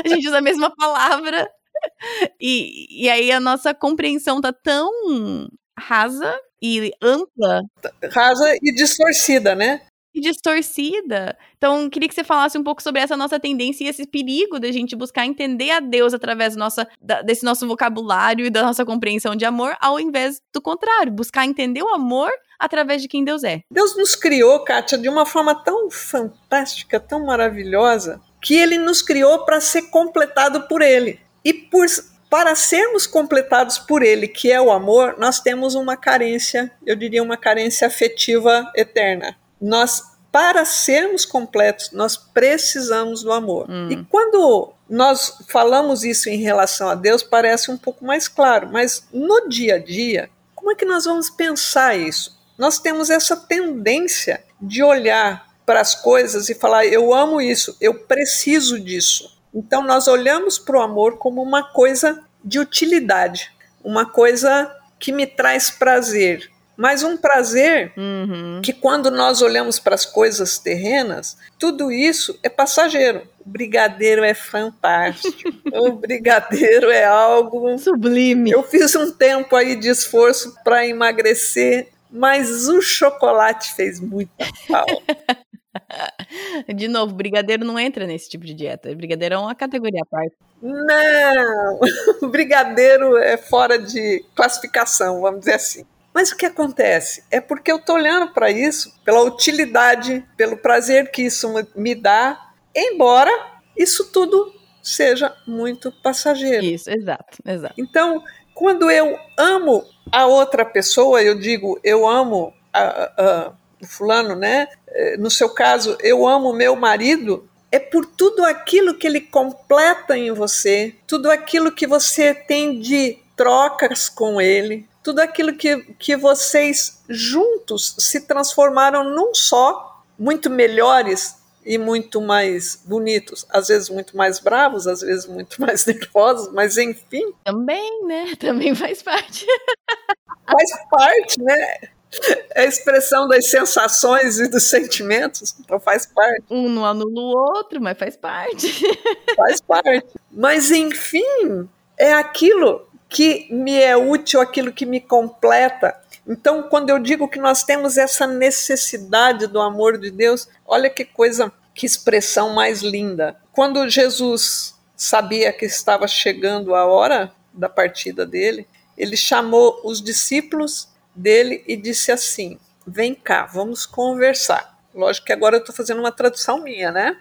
a gente usa a mesma palavra. E, e aí a nossa compreensão tá tão rasa e ampla. Rasa e distorcida, né? Distorcida. Então, queria que você falasse um pouco sobre essa nossa tendência e esse perigo da gente buscar entender a Deus através nossa, da, desse nosso vocabulário e da nossa compreensão de amor, ao invés do contrário, buscar entender o amor através de quem Deus é. Deus nos criou, Kátia, de uma forma tão fantástica, tão maravilhosa, que ele nos criou para ser completado por ele. E por para sermos completados por Ele, que é o amor, nós temos uma carência, eu diria uma carência afetiva eterna nós para sermos completos, nós precisamos do amor. Hum. E quando nós falamos isso em relação a Deus, parece um pouco mais claro, mas no dia a dia, como é que nós vamos pensar isso? Nós temos essa tendência de olhar para as coisas e falar: eu amo isso, eu preciso disso. Então nós olhamos para o amor como uma coisa de utilidade, uma coisa que me traz prazer, mas um prazer uhum. que quando nós olhamos para as coisas terrenas, tudo isso é passageiro. O brigadeiro é fantástico. o brigadeiro é algo sublime. Eu fiz um tempo aí de esforço para emagrecer, mas o chocolate fez muita falta. De novo, brigadeiro não entra nesse tipo de dieta. Brigadeiro é uma categoria à parte. Não, brigadeiro é fora de classificação, vamos dizer assim. Mas o que acontece? É porque eu estou olhando para isso pela utilidade, pelo prazer que isso me dá, embora isso tudo seja muito passageiro. Isso, exato, exato. Então, quando eu amo a outra pessoa, eu digo, eu amo a, a, fulano, né? Eh, no seu caso, eu amo meu marido, é por tudo aquilo que ele completa em você, tudo aquilo que você tem de trocas com ele, tudo aquilo que, que vocês juntos se transformaram num só, muito melhores e muito mais bonitos, às vezes muito mais bravos, às vezes muito mais nervosos, mas enfim. Também, né? Também faz parte. faz parte, né? É a expressão das sensações e dos sentimentos, então faz parte. Um não anula o outro, mas faz parte. Faz parte. Mas, enfim, é aquilo que me é útil, aquilo que me completa. Então, quando eu digo que nós temos essa necessidade do amor de Deus, olha que coisa, que expressão mais linda. Quando Jesus sabia que estava chegando a hora da partida dele, ele chamou os discípulos dele e disse assim: Vem cá, vamos conversar. Lógico que agora eu estou fazendo uma tradução minha, né?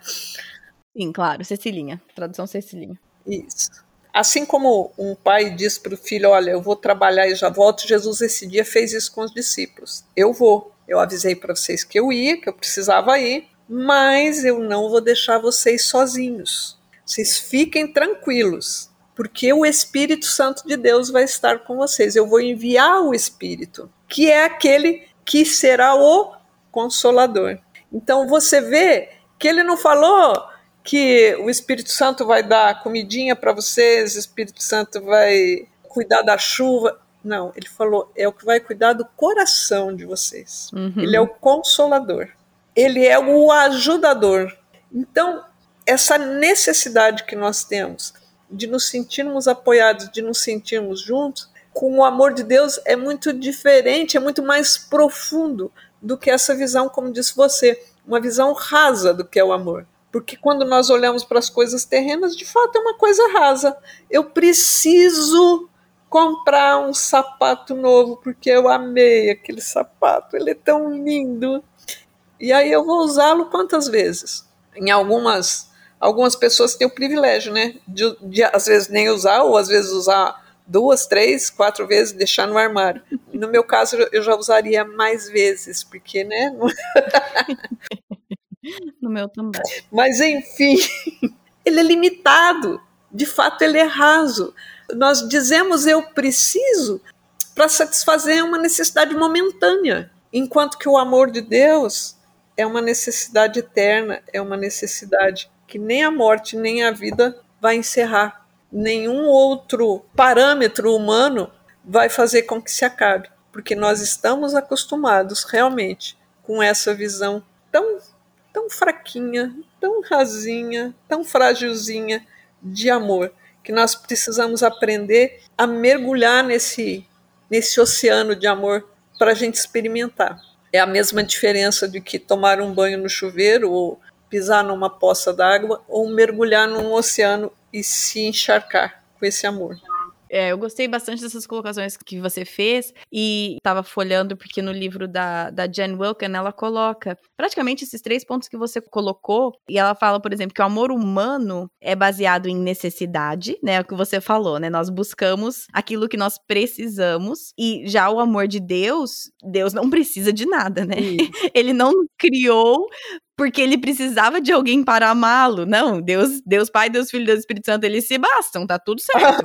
Sim, claro, Cecilinha, tradução Cecilinha. Isso. Assim como um pai diz para o filho: Olha, eu vou trabalhar e já volto, Jesus esse dia fez isso com os discípulos. Eu vou. Eu avisei para vocês que eu ia, que eu precisava ir, mas eu não vou deixar vocês sozinhos. Vocês fiquem tranquilos porque o Espírito Santo de Deus vai estar com vocês. Eu vou enviar o Espírito, que é aquele que será o consolador. Então você vê que ele não falou que o Espírito Santo vai dar comidinha para vocês, o Espírito Santo vai cuidar da chuva. Não, ele falou, é o que vai cuidar do coração de vocês. Uhum. Ele é o consolador. Ele é o ajudador. Então, essa necessidade que nós temos de nos sentirmos apoiados, de nos sentirmos juntos, com o amor de Deus é muito diferente, é muito mais profundo do que essa visão, como disse você, uma visão rasa do que é o amor. Porque quando nós olhamos para as coisas terrenas, de fato é uma coisa rasa. Eu preciso comprar um sapato novo porque eu amei aquele sapato, ele é tão lindo. E aí eu vou usá-lo quantas vezes? Em algumas algumas pessoas têm o privilégio, né, de, de, às vezes nem usar, ou às vezes usar duas, três, quatro vezes, deixar no armário. No meu caso, eu já usaria mais vezes, porque, né? no meu também. Mas, enfim, ele é limitado. De fato, ele é raso. Nós dizemos eu preciso para satisfazer uma necessidade momentânea, enquanto que o amor de Deus é uma necessidade eterna, é uma necessidade que nem a morte nem a vida vai encerrar. Nenhum outro parâmetro humano vai fazer com que se acabe, porque nós estamos acostumados realmente com essa visão tão tão fraquinha, tão rasinha, tão frágilzinha de amor, que nós precisamos aprender a mergulhar nesse nesse oceano de amor para a gente experimentar. É a mesma diferença de que tomar um banho no chuveiro ou pisar numa poça d'água ou mergulhar num oceano e se encharcar com esse amor. É, eu gostei bastante dessas colocações que você fez e estava folhando porque no livro da, da Jen Wilken ela coloca praticamente esses três pontos que você colocou e ela fala, por exemplo, que o amor humano é baseado em necessidade, né? É o que você falou, né? Nós buscamos aquilo que nós precisamos e já o amor de Deus, Deus não precisa de nada, né? Ele não criou porque ele precisava de alguém para amá-lo. Não, Deus, Deus Pai, Deus Filho, Deus Espírito Santo, eles se bastam, tá tudo certo.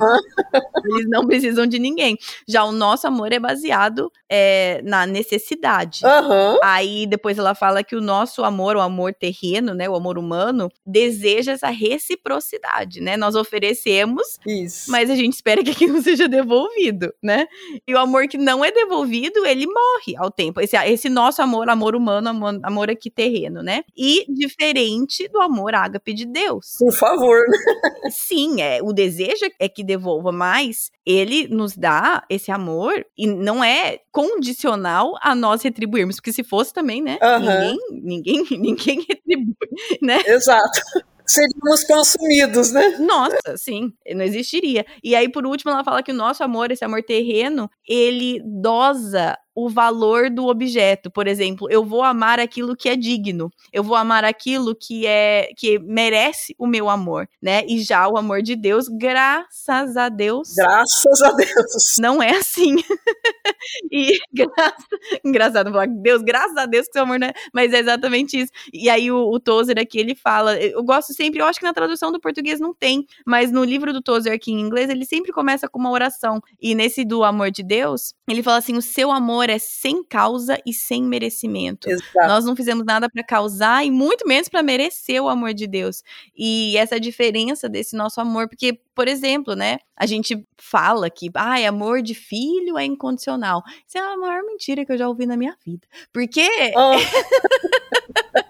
eles não precisam de ninguém. Já o nosso amor é baseado é, na necessidade. Uhum. Aí depois ela fala que o nosso amor, o amor terreno, né, o amor humano, deseja essa reciprocidade, né? Nós oferecemos, Isso. mas a gente espera que aquilo seja devolvido, né? E o amor que não é devolvido, ele morre ao tempo. Esse, esse nosso amor, amor humano, amor, amor aqui terreno, né? E diferente do amor ágape de Deus. Por favor. Sim, é, o desejo é que devolva, mas ele nos dá esse amor e não é condicional a nós retribuirmos, porque se fosse também, né? Uhum. Ninguém, ninguém, ninguém retribui, né? Exato seríamos consumidos, né? Nossa, sim, não existiria. E aí, por último, ela fala que o nosso amor, esse amor terreno, ele dosa o valor do objeto. Por exemplo, eu vou amar aquilo que é digno, eu vou amar aquilo que é que merece o meu amor, né? E já o amor de Deus, graças a Deus. Graças a Deus. Não é assim. e graça, engraçado falar, Deus, graças a Deus que seu amor não é, mas é exatamente isso. E aí o, o Tozer aqui, ele fala, eu gosto sempre, eu acho que na tradução do português não tem, mas no livro do Tozer aqui em inglês, ele sempre começa com uma oração. E nesse do amor de Deus, ele fala assim: o seu amor é sem causa e sem merecimento. Exato. Nós não fizemos nada para causar e muito menos para merecer o amor de Deus. E essa é diferença desse nosso amor, porque, por exemplo, né, a gente fala que, ah, amor de filho é incondicional. Isso é a maior mentira que eu já ouvi na minha vida. Porque. Oh.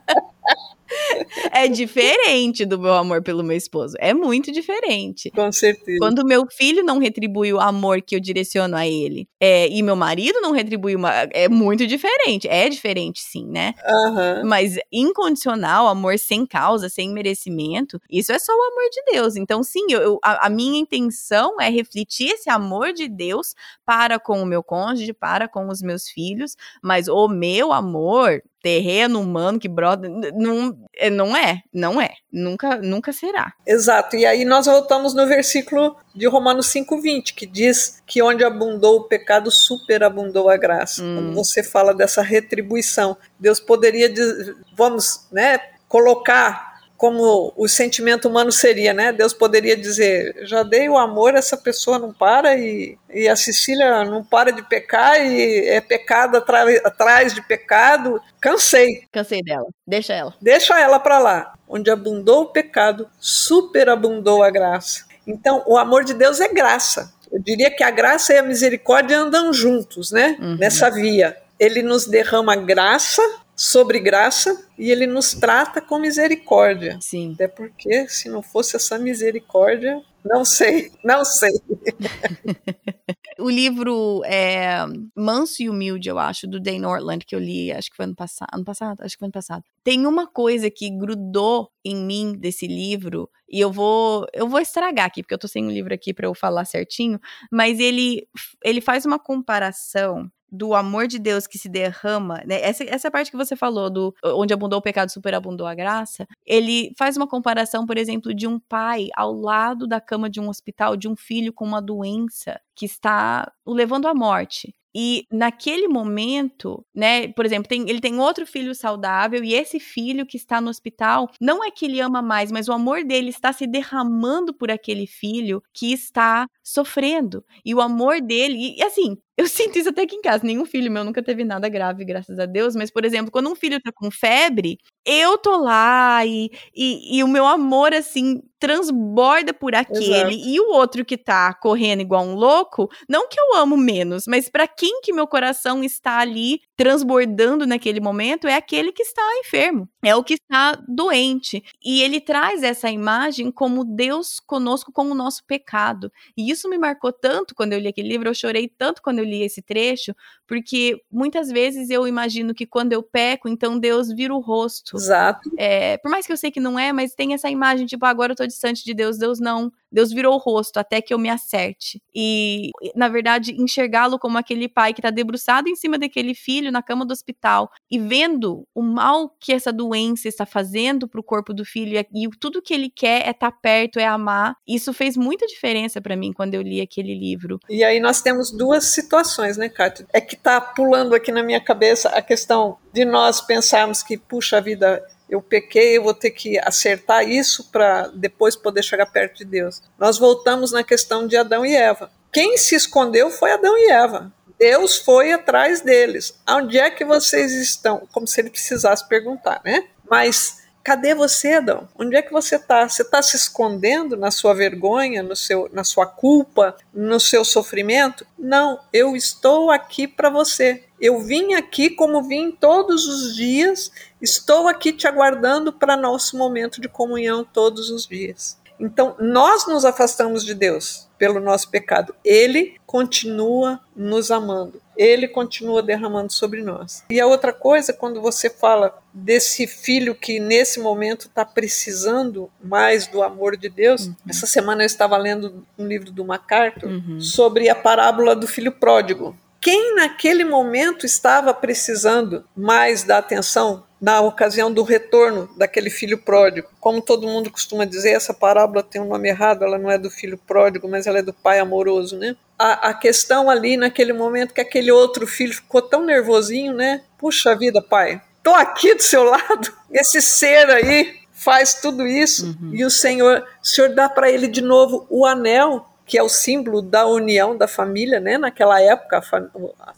é diferente do meu amor pelo meu esposo. É muito diferente. Com certeza. Quando meu filho não retribui o amor que eu direciono a ele, é, e meu marido não retribui uma. É muito diferente. É diferente, sim, né? Uhum. Mas incondicional, amor sem causa, sem merecimento, isso é só o amor de Deus. Então, sim, eu, a, a minha intenção é refletir esse amor de Deus para com o meu cônjuge, para com os meus filhos, mas o meu amor terreno humano que brota, não, é, não é, não é, nunca, nunca será. Exato. E aí nós voltamos no versículo de Romanos 5:20, que diz que onde abundou o pecado, superabundou a graça. Hum. Quando você fala dessa retribuição, Deus poderia, vamos, né, colocar como o sentimento humano seria, né? Deus poderia dizer: já dei o amor, essa pessoa não para e, e a Cecília não para de pecar e é pecado atrás, de pecado. Cansei. Cansei dela. Deixa ela. Deixa ela para lá. Onde abundou o pecado, superabundou a graça. Então, o amor de Deus é graça. Eu diria que a graça e a misericórdia andam juntos, né? Uhum. Nessa via. Ele nos derrama graça sobre graça e ele nos trata com misericórdia. Sim. Até porque se não fosse essa misericórdia, não sei, não sei. o livro é Manso e Humilde, eu acho, do Dane Ortland, que eu li, acho que foi ano passado, ano passado, acho que foi ano passado. Tem uma coisa que grudou em mim desse livro, e eu vou, eu vou estragar aqui, porque eu tô sem um livro aqui para eu falar certinho, mas ele ele faz uma comparação do amor de Deus que se derrama, né? Essa, essa parte que você falou, do onde abundou o pecado, superabundou a graça, ele faz uma comparação, por exemplo, de um pai ao lado da cama de um hospital, de um filho com uma doença que está o levando à morte. E naquele momento, né, por exemplo, tem, ele tem outro filho saudável e esse filho que está no hospital, não é que ele ama mais, mas o amor dele está se derramando por aquele filho que está sofrendo. E o amor dele, e assim, eu sinto isso até aqui em casa. Nenhum filho meu nunca teve nada grave, graças a Deus. Mas, por exemplo, quando um filho tá com febre, eu tô lá e, e, e o meu amor, assim, transborda por aquele. Exato. E o outro que tá correndo igual um louco, não que eu amo menos, mas para quem que meu coração está ali transbordando naquele momento é aquele que está enfermo, é o que está doente. E ele traz essa imagem como Deus conosco com o nosso pecado. E isso me marcou tanto quando eu li aquele livro, eu chorei tanto quando eu li esse trecho, porque muitas vezes eu imagino que quando eu peco, então Deus vira o rosto. Exato. É, por mais que eu sei que não é, mas tem essa imagem, tipo, agora eu tô distante de Deus, Deus não Deus virou o rosto até que eu me acerte. E, na verdade, enxergá-lo como aquele pai que está debruçado em cima daquele filho na cama do hospital e vendo o mal que essa doença está fazendo para o corpo do filho e, e, tudo que ele quer é estar tá perto, é amar. Isso fez muita diferença para mim quando eu li aquele livro. E aí nós temos duas situações, né, Kátia? É que está pulando aqui na minha cabeça a questão de nós pensarmos que, puxa vida, eu pequei, eu vou ter que acertar isso para depois poder chegar perto de Deus. Nós voltamos na questão de Adão e Eva. Quem se escondeu foi Adão e Eva. Deus foi atrás deles. Onde é que vocês estão? Como se ele precisasse perguntar, né? Mas Cadê você, Adão? Onde é que você está? Você está se escondendo na sua vergonha, no seu, na sua culpa, no seu sofrimento? Não, eu estou aqui para você. Eu vim aqui como vim todos os dias, estou aqui te aguardando para nosso momento de comunhão todos os dias. Então, nós nos afastamos de Deus pelo nosso pecado. Ele continua nos amando. Ele continua derramando sobre nós. E a outra coisa, quando você fala desse filho que nesse momento está precisando mais do amor de Deus, uhum. essa semana eu estava lendo um livro do MacArthur uhum. sobre a parábola do filho pródigo quem naquele momento estava precisando mais da atenção na ocasião do retorno daquele filho pródigo. Como todo mundo costuma dizer, essa parábola tem um nome errado, ela não é do filho pródigo, mas ela é do pai amoroso, né? A, a questão ali naquele momento que aquele outro filho ficou tão nervosinho, né? Puxa vida, pai, tô aqui do seu lado, esse ser aí faz tudo isso uhum. e o Senhor, o Senhor dá para ele de novo o anel que é o símbolo da união da família, né? Naquela época, a, fam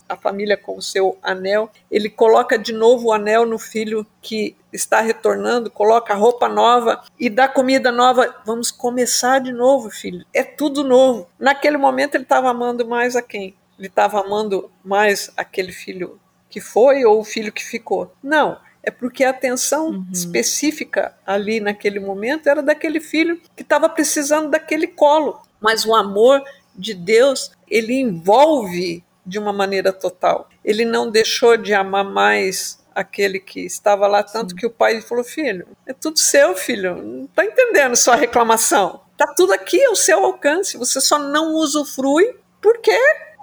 a, família com o seu anel, ele coloca de novo o anel no filho que está retornando, coloca roupa nova e dá comida nova. Vamos começar de novo, filho. É tudo novo. Naquele momento ele estava amando mais a quem? Ele estava amando mais aquele filho que foi ou o filho que ficou? Não é porque a atenção uhum. específica ali naquele momento era daquele filho que estava precisando daquele colo mas o amor de Deus, ele envolve de uma maneira total. Ele não deixou de amar mais aquele que estava lá, tanto que o pai falou: Filho, é tudo seu, filho, não está entendendo sua reclamação. Está tudo aqui ao seu alcance, você só não usufrui porque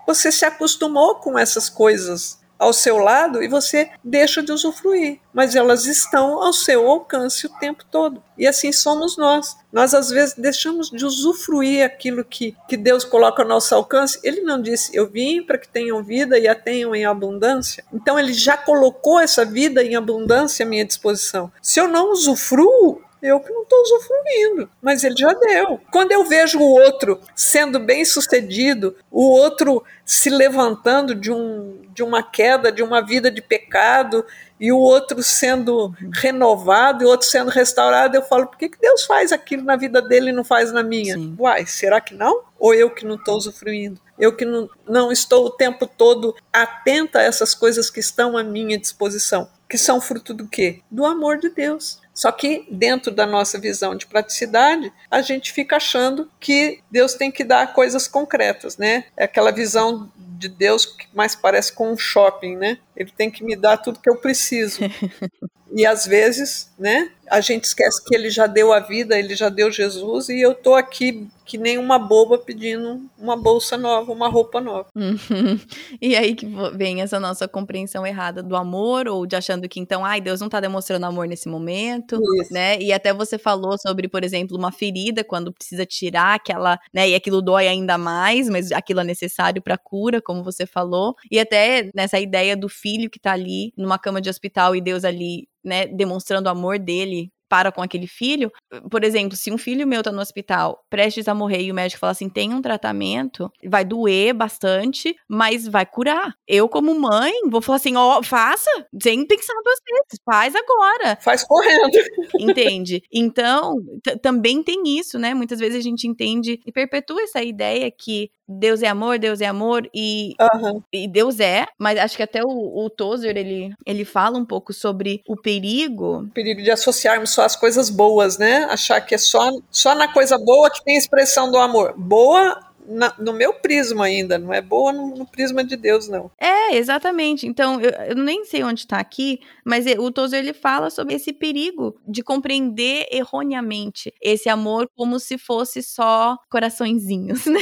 você se acostumou com essas coisas ao seu lado e você deixa de usufruir, mas elas estão ao seu alcance o tempo todo. E assim somos nós. Nós às vezes deixamos de usufruir aquilo que, que Deus coloca ao nosso alcance. Ele não disse, eu vim para que tenham vida e a tenham em abundância. Então ele já colocou essa vida em abundância à minha disposição. Se eu não usufruo, eu que não estou usufruindo, mas ele já deu. Quando eu vejo o outro sendo bem sucedido, o outro se levantando de, um, de uma queda, de uma vida de pecado, e o outro sendo renovado, e o outro sendo restaurado, eu falo, por que, que Deus faz aquilo na vida dele e não faz na minha? Sim. Uai, será que não? Ou eu que não estou usufruindo? Eu que não, não estou o tempo todo atenta a essas coisas que estão à minha disposição, que são fruto do quê? Do amor de Deus. Só que dentro da nossa visão de praticidade, a gente fica achando que Deus tem que dar coisas concretas, né? É aquela visão de Deus que mais parece com um shopping, né? Ele tem que me dar tudo que eu preciso. e às vezes, né, a gente esquece que ele já deu a vida, ele já deu Jesus e eu tô aqui que nem uma boba pedindo uma bolsa nova, uma roupa nova. Uhum. E aí que vem essa nossa compreensão errada do amor ou de achando que então, ai, Deus não tá demonstrando amor nesse momento, Isso. né? E até você falou sobre, por exemplo, uma ferida quando precisa tirar aquela, né, e aquilo dói ainda mais, mas aquilo é necessário para cura, como você falou. E até nessa ideia do filho que tá ali numa cama de hospital e Deus ali né, demonstrando o amor dele para com aquele filho. Por exemplo, se um filho meu tá no hospital, prestes a morrer, e o médico fala assim: tem um tratamento, vai doer bastante, mas vai curar. Eu, como mãe, vou falar assim: ó, oh, faça, sem pensar duas vezes, faz agora. Faz correndo. Entende? Então, também tem isso, né? Muitas vezes a gente entende e perpetua essa ideia que Deus é amor, Deus é amor e, uhum. e Deus é, mas acho que até o, o Tozer ele, ele fala um pouco sobre o perigo. O perigo de associarmos só as coisas boas, né? Achar que é só, só na coisa boa que tem expressão do amor. Boa na, no meu prisma ainda, não é boa no, no, prisma de Deus, não. É, exatamente. Então, eu, eu nem sei onde está aqui, mas o Tozer ele fala sobre esse perigo de compreender erroneamente esse amor como se fosse só coraçõezinhos, né?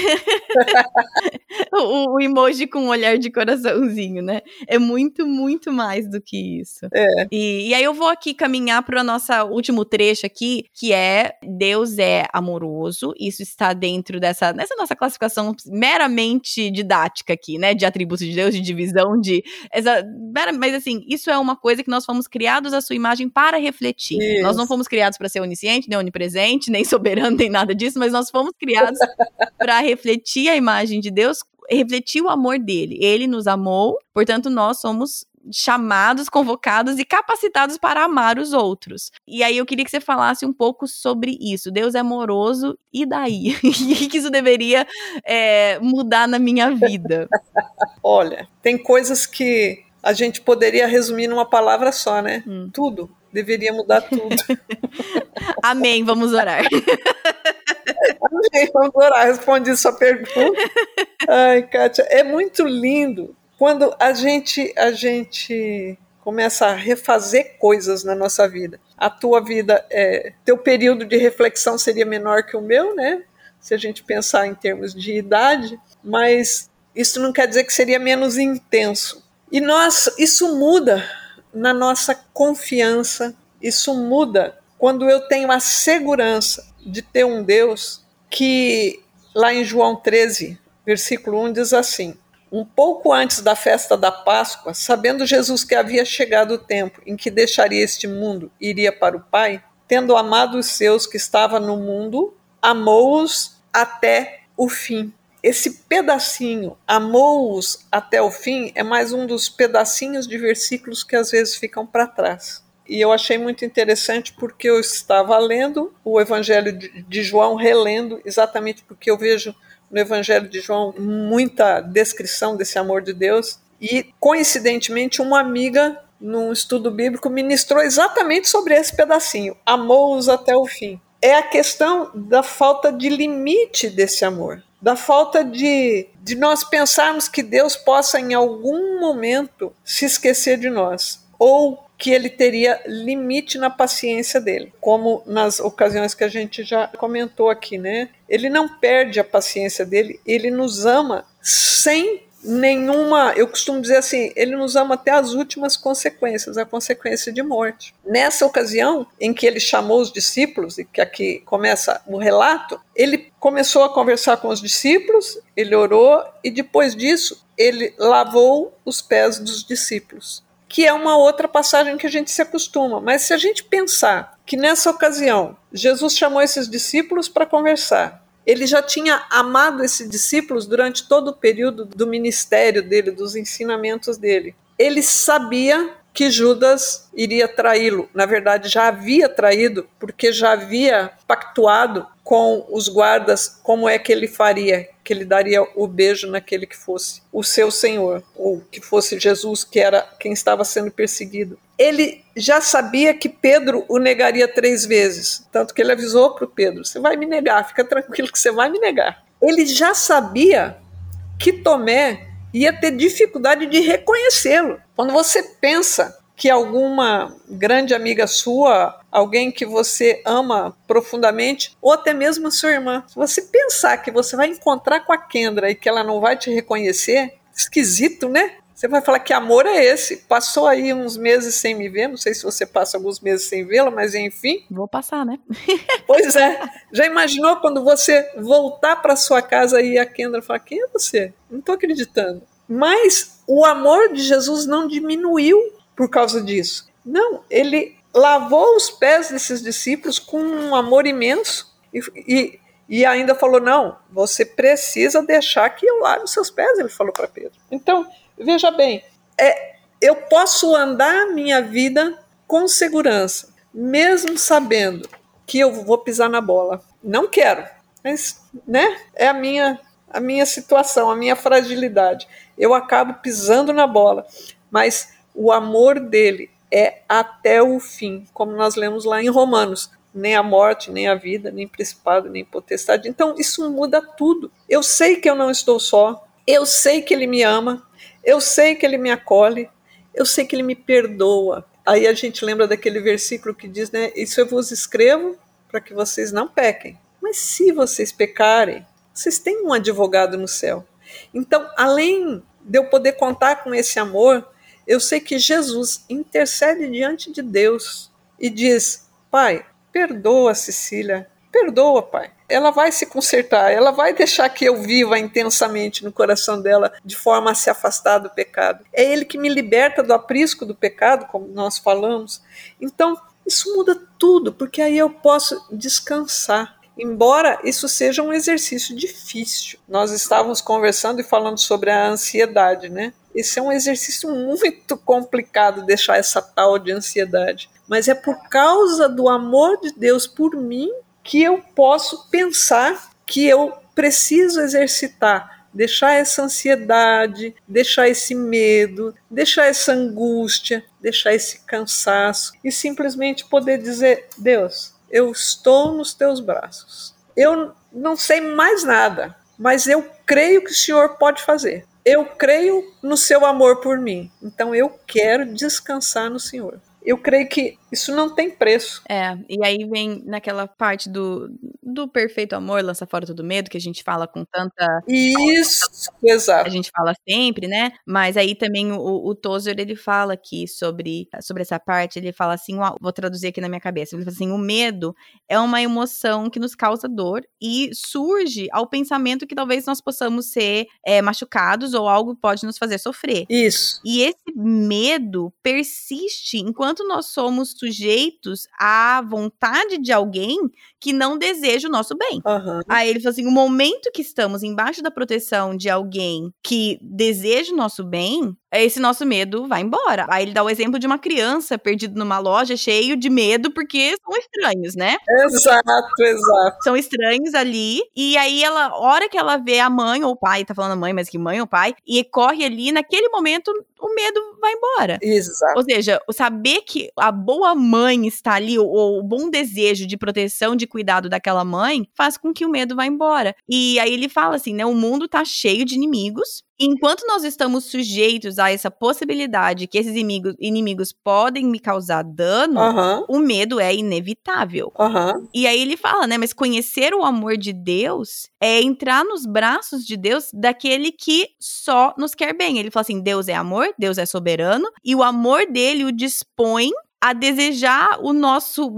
o, o, emoji com um olhar de coraçãozinho, né? É muito, muito mais do que isso. É. E, e aí eu vou aqui caminhar para o nosso último trecho aqui, que é Deus é amoroso. Isso está dentro dessa, dessa nossa classificação meramente didática aqui, né? De atributos de Deus, de divisão, de. Essa, mas assim, isso é uma coisa que nós fomos criados à sua imagem para refletir. Isso. Nós não fomos criados para ser onisciente, nem onipresente, nem soberano, nem nada disso, mas nós fomos criados para refletir a imagem de Deus refletir o amor dele. Ele nos amou, portanto, nós somos chamados, convocados e capacitados para amar os outros. E aí eu queria que você falasse um pouco sobre isso. Deus é amoroso, e daí? E que isso deveria é, mudar na minha vida? Olha, tem coisas que a gente poderia resumir numa palavra só, né? Hum. Tudo. Deveria mudar tudo. Amém, vamos orar. Amém, vamos orar. Respondi sua pergunta. Ai, Kátia, é muito lindo quando a gente a gente começa a refazer coisas na nossa vida. A tua vida, é, teu período de reflexão seria menor que o meu, né? Se a gente pensar em termos de idade, mas isso não quer dizer que seria menos intenso. E nós, isso muda na nossa confiança, isso muda quando eu tenho a segurança de ter um Deus que, lá em João 13, versículo 1, diz assim: Um pouco antes da festa da Páscoa, sabendo Jesus que havia chegado o tempo em que deixaria este mundo e iria para o Pai, tendo amado os seus que estavam no mundo, amou-os até o fim. Esse pedacinho, amou-os até o fim, é mais um dos pedacinhos de versículos que às vezes ficam para trás. E eu achei muito interessante porque eu estava lendo o Evangelho de João, relendo, exatamente porque eu vejo no Evangelho de João muita descrição desse amor de Deus. E, coincidentemente, uma amiga, num estudo bíblico, ministrou exatamente sobre esse pedacinho: amou-os até o fim. É a questão da falta de limite desse amor da falta de, de nós pensarmos que Deus possa em algum momento se esquecer de nós, ou que ele teria limite na paciência dele, como nas ocasiões que a gente já comentou aqui, né? Ele não perde a paciência dele, ele nos ama sem nenhuma, eu costumo dizer assim, ele nos ama até as últimas consequências, a consequência de morte. Nessa ocasião em que ele chamou os discípulos, e que aqui começa o relato, ele começou a conversar com os discípulos, ele orou e depois disso ele lavou os pés dos discípulos. Que é uma outra passagem que a gente se acostuma, mas se a gente pensar que nessa ocasião Jesus chamou esses discípulos para conversar, ele já tinha amado esses discípulos durante todo o período do ministério dele, dos ensinamentos dele. Ele sabia que Judas iria traí-lo. Na verdade, já havia traído, porque já havia pactuado com os guardas como é que ele faria, que ele daria o beijo naquele que fosse o seu Senhor, ou que fosse Jesus, que era quem estava sendo perseguido ele já sabia que Pedro o negaria três vezes, tanto que ele avisou para o Pedro: você vai me negar, fica tranquilo que você vai me negar. Ele já sabia que Tomé ia ter dificuldade de reconhecê-lo. Quando você pensa que alguma grande amiga sua, alguém que você ama profundamente, ou até mesmo a sua irmã, se você pensar que você vai encontrar com a Kendra e que ela não vai te reconhecer, esquisito, né? Você vai falar que amor é esse. Passou aí uns meses sem me ver, não sei se você passa alguns meses sem vê-la, mas enfim. Vou passar, né? pois é. Já imaginou quando você voltar para sua casa e a Kendra falar: quem é você? Não estou acreditando. Mas o amor de Jesus não diminuiu por causa disso. Não, ele lavou os pés desses discípulos com um amor imenso e, e, e ainda falou: não, você precisa deixar que eu lave os seus pés, ele falou para Pedro. Então, Veja bem, é, eu posso andar a minha vida com segurança, mesmo sabendo que eu vou pisar na bola. Não quero, mas né, é a minha, a minha situação, a minha fragilidade. Eu acabo pisando na bola, mas o amor dele é até o fim, como nós lemos lá em Romanos. Nem a morte, nem a vida, nem principado, nem potestade. Então, isso muda tudo. Eu sei que eu não estou só, eu sei que ele me ama, eu sei que ele me acolhe, eu sei que ele me perdoa. Aí a gente lembra daquele versículo que diz, né? Isso eu vos escrevo para que vocês não pequem. Mas se vocês pecarem, vocês têm um advogado no céu. Então, além de eu poder contar com esse amor, eu sei que Jesus intercede diante de Deus e diz: Pai, perdoa Cecília, perdoa, Pai ela vai se consertar, ela vai deixar que eu viva intensamente no coração dela de forma a se afastar do pecado. É Ele que me liberta do aprisco do pecado, como nós falamos. Então, isso muda tudo, porque aí eu posso descansar. Embora isso seja um exercício difícil. Nós estávamos conversando e falando sobre a ansiedade, né? Esse é um exercício muito complicado deixar essa tal de ansiedade. Mas é por causa do amor de Deus por mim que eu posso pensar que eu preciso exercitar, deixar essa ansiedade, deixar esse medo, deixar essa angústia, deixar esse cansaço e simplesmente poder dizer: Deus, eu estou nos teus braços. Eu não sei mais nada, mas eu creio que o Senhor pode fazer. Eu creio no seu amor por mim. Então eu quero descansar no Senhor. Eu creio que isso não tem preço. É, e aí vem naquela parte do, do perfeito amor, lança fora todo medo, que a gente fala com tanta. Isso, exato. A gente fala sempre, né? Mas aí também o, o Tozer, ele fala aqui sobre, sobre essa parte, ele fala assim, vou traduzir aqui na minha cabeça, ele fala assim, o medo é uma emoção que nos causa dor e surge ao pensamento que talvez nós possamos ser é, machucados ou algo pode nos fazer sofrer. Isso. E esse medo persiste enquanto nós somos sujeitos à vontade de alguém que não deseja o nosso bem. Uhum. Aí ele falou assim: o momento que estamos embaixo da proteção de alguém que deseja o nosso bem, esse nosso medo vai embora. Aí ele dá o exemplo de uma criança perdida numa loja cheio de medo porque são estranhos, né? Exato, exato. São estranhos ali. E aí ela, hora que ela vê a mãe ou o pai, tá falando a mãe, mas que mãe ou pai, e corre ali, naquele momento o medo vai embora. Exato. Ou seja, o saber que a boa mãe está ali, ou o bom desejo de proteção, de cuidado daquela mãe, faz com que o medo vá embora. E aí ele fala assim, né? O mundo tá cheio de inimigos, enquanto nós estamos sujeitos a essa possibilidade que esses inimigos, inimigos podem me causar dano, uhum. o medo é inevitável. Uhum. E aí ele fala, né? Mas conhecer o amor de Deus é entrar nos braços de Deus daquele que só nos quer bem. Ele fala assim: Deus é amor, Deus é soberano, e o amor dele o dispõe a desejar o nosso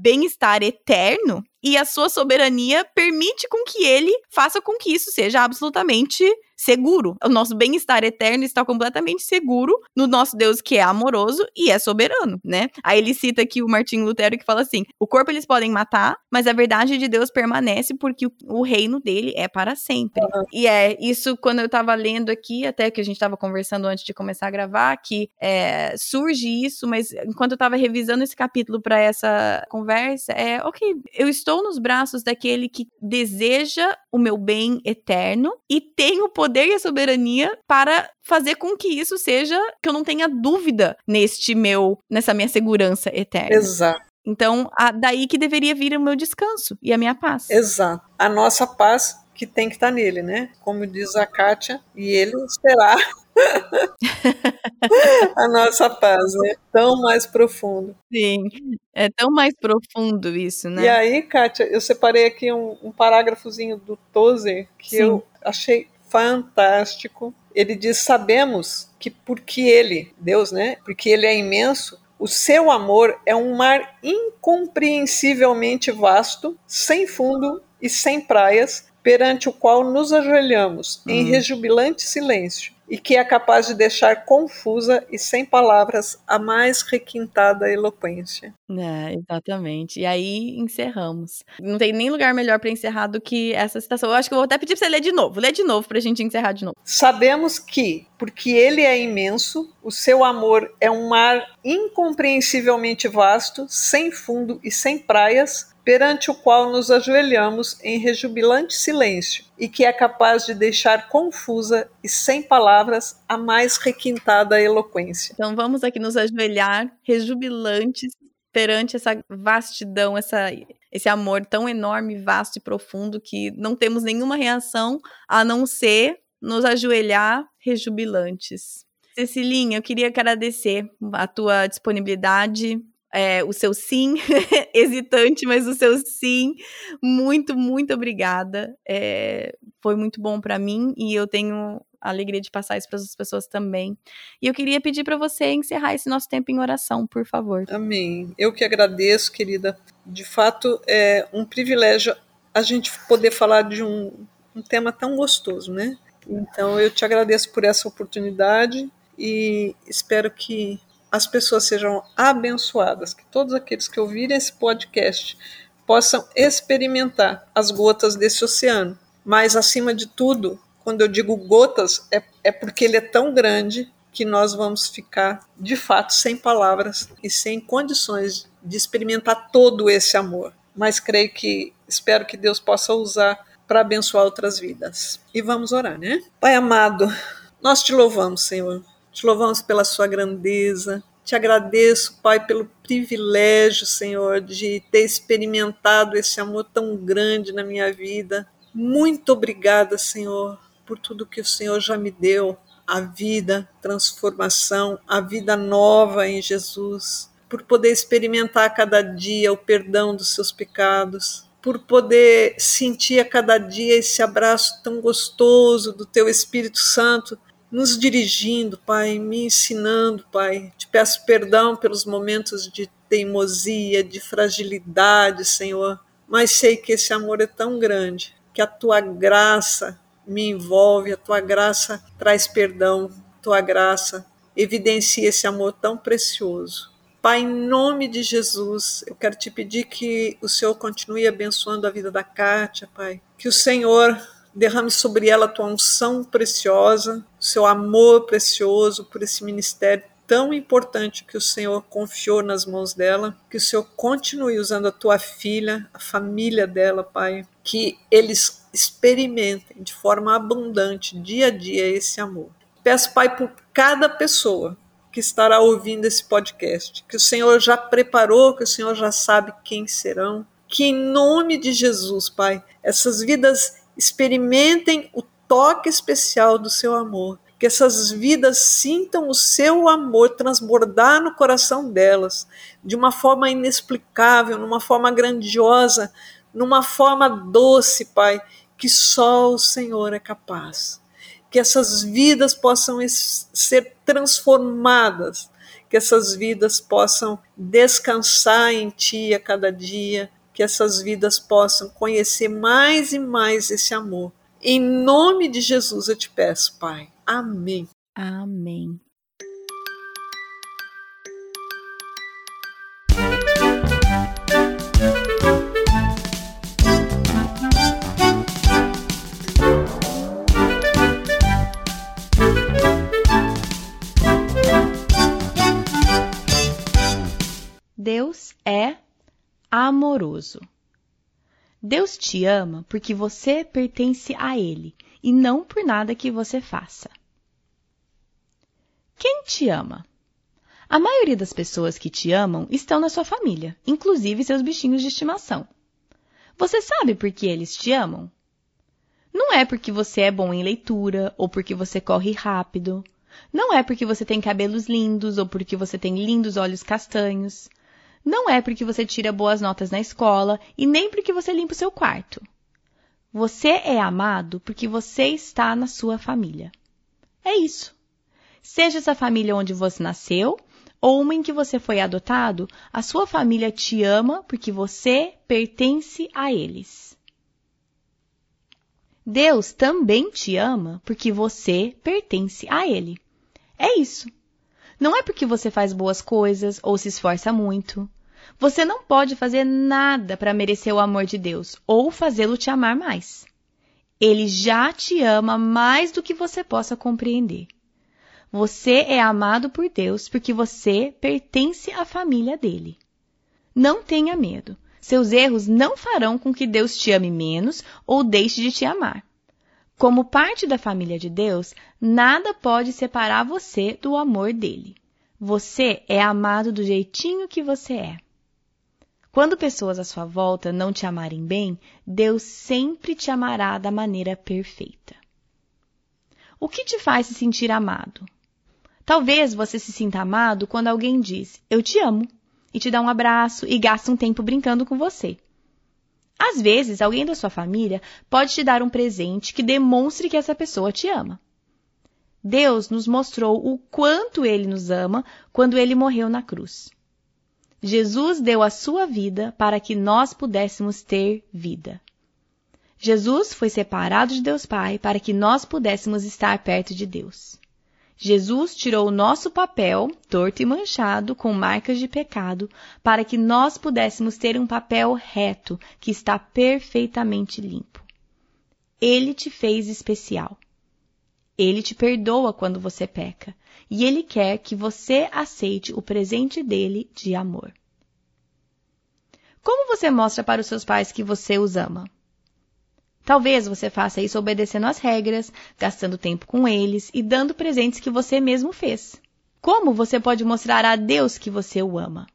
bem-estar eterno e a sua soberania permite com que ele faça com que isso seja absolutamente seguro. O nosso bem-estar eterno está completamente seguro no nosso Deus que é amoroso e é soberano, né? Aí ele cita aqui o Martinho Lutero que fala assim: o corpo eles podem matar, mas a verdade de Deus permanece porque o, o reino dele é para sempre. Uhum. E é isso quando eu tava lendo aqui, até que a gente tava conversando antes de começar a gravar, que é, surge isso, mas enquanto eu tava revisando esse capítulo para essa conversa, é ok, eu estou nos braços daquele que deseja o meu bem eterno e tem o poder e a soberania para fazer com que isso seja que eu não tenha dúvida neste meu nessa minha segurança eterna. Exato. Então, a, daí que deveria vir o meu descanso e a minha paz. Exato. A nossa paz que tem que estar nele, né? Como diz a Kátia, e ele será a nossa paz, né? Tão mais profundo. Sim, é tão mais profundo isso, né? E aí, Kátia, eu separei aqui um, um parágrafozinho do Tozer que Sim. eu achei fantástico. Ele diz: Sabemos que porque ele, Deus, né? Porque ele é imenso, o seu amor é um mar incompreensivelmente vasto, sem fundo e sem praias, perante o qual nos ajoelhamos em uhum. rejubilante silêncio e que é capaz de deixar confusa e sem palavras a mais requintada eloquência. É, exatamente. E aí encerramos. Não tem nem lugar melhor para encerrar do que essa citação. Eu acho que eu vou até pedir para você ler de novo. Lê de novo para a gente encerrar de novo. Sabemos que, porque ele é imenso, o seu amor é um mar incompreensivelmente vasto, sem fundo e sem praias, perante o qual nos ajoelhamos em rejubilante silêncio, e que é capaz de deixar confusa e sem palavras a mais requintada eloquência. Então vamos aqui nos ajoelhar rejubilantes perante essa vastidão, essa, esse amor tão enorme, vasto e profundo que não temos nenhuma reação a não ser nos ajoelhar rejubilantes. Cecilinha, eu queria agradecer a tua disponibilidade, é, o seu sim, hesitante, mas o seu sim. Muito, muito obrigada. É, foi muito bom para mim e eu tenho a alegria de passar isso para as pessoas também. E eu queria pedir para você encerrar esse nosso tempo em oração, por favor. Amém. Eu que agradeço, querida. De fato, é um privilégio a gente poder falar de um, um tema tão gostoso, né? Então, eu te agradeço por essa oportunidade e espero que as pessoas sejam abençoadas, que todos aqueles que ouvirem esse podcast possam experimentar as gotas desse oceano. Mas, acima de tudo, quando eu digo gotas, é, é porque ele é tão grande que nós vamos ficar, de fato, sem palavras e sem condições de experimentar todo esse amor. Mas creio que, espero que Deus possa usar para abençoar outras vidas. E vamos orar, né? Pai amado, nós te louvamos, Senhor te louvamos pela sua grandeza. Te agradeço, Pai, pelo privilégio, Senhor, de ter experimentado esse amor tão grande na minha vida. Muito obrigada, Senhor, por tudo que o Senhor já me deu, a vida, transformação, a vida nova em Jesus. por poder experimentar a cada dia o perdão dos seus pecados, por poder sentir a cada dia esse abraço tão gostoso do teu Espírito Santo nos dirigindo, Pai, me ensinando, Pai. Te peço perdão pelos momentos de teimosia, de fragilidade, Senhor, mas sei que esse amor é tão grande, que a tua graça me envolve, a tua graça traz perdão, a tua graça evidencia esse amor tão precioso. Pai, em nome de Jesus, eu quero te pedir que o Senhor continue abençoando a vida da Kátia, Pai. Que o Senhor derrame sobre ela a tua unção preciosa, seu amor precioso por esse ministério tão importante que o Senhor confiou nas mãos dela, que o Senhor continue usando a tua filha, a família dela, Pai, que eles experimentem de forma abundante, dia a dia, esse amor. Peço, Pai, por cada pessoa que estará ouvindo esse podcast, que o Senhor já preparou, que o Senhor já sabe quem serão, que em nome de Jesus, Pai, essas vidas experimentem o toque especial do seu amor, que essas vidas sintam o seu amor transbordar no coração delas de uma forma inexplicável, numa forma grandiosa, numa forma doce, Pai, que só o Senhor é capaz. Que essas vidas possam ser transformadas, que essas vidas possam descansar em Ti a cada dia, que essas vidas possam conhecer mais e mais esse amor. Em nome de Jesus eu te peço, Pai. Amém. Amém. Deus é amoroso. Deus te ama porque você pertence a Ele e não por nada que você faça. Quem te ama? A maioria das pessoas que te amam estão na sua família, inclusive seus bichinhos de estimação. Você sabe por que eles te amam? Não é porque você é bom em leitura ou porque você corre rápido. Não é porque você tem cabelos lindos ou porque você tem lindos olhos castanhos. Não é porque você tira boas notas na escola e nem porque você limpa o seu quarto. Você é amado porque você está na sua família. É isso. Seja essa família onde você nasceu ou uma em que você foi adotado, a sua família te ama porque você pertence a eles. Deus também te ama porque você pertence a Ele. É isso. Não é porque você faz boas coisas ou se esforça muito. Você não pode fazer nada para merecer o amor de Deus ou fazê-lo te amar mais. Ele já te ama mais do que você possa compreender. Você é amado por Deus porque você pertence à família dele. Não tenha medo. Seus erros não farão com que Deus te ame menos ou deixe de te amar. Como parte da família de Deus, nada pode separar você do amor dele. Você é amado do jeitinho que você é. Quando pessoas à sua volta não te amarem bem, Deus sempre te amará da maneira perfeita. O que te faz se sentir amado? Talvez você se sinta amado quando alguém diz eu te amo e te dá um abraço e gasta um tempo brincando com você. Às vezes, alguém da sua família pode te dar um presente que demonstre que essa pessoa te ama. Deus nos mostrou o quanto ele nos ama quando ele morreu na cruz. Jesus deu a sua vida para que nós pudéssemos ter vida. Jesus foi separado de Deus Pai para que nós pudéssemos estar perto de Deus. Jesus tirou o nosso papel, torto e manchado, com marcas de pecado, para que nós pudéssemos ter um papel reto, que está perfeitamente limpo. Ele te fez especial. Ele te perdoa quando você peca e ele quer que você aceite o presente dele de amor. Como você mostra para os seus pais que você os ama? Talvez você faça isso obedecendo às regras, gastando tempo com eles e dando presentes que você mesmo fez. Como você pode mostrar a Deus que você o ama?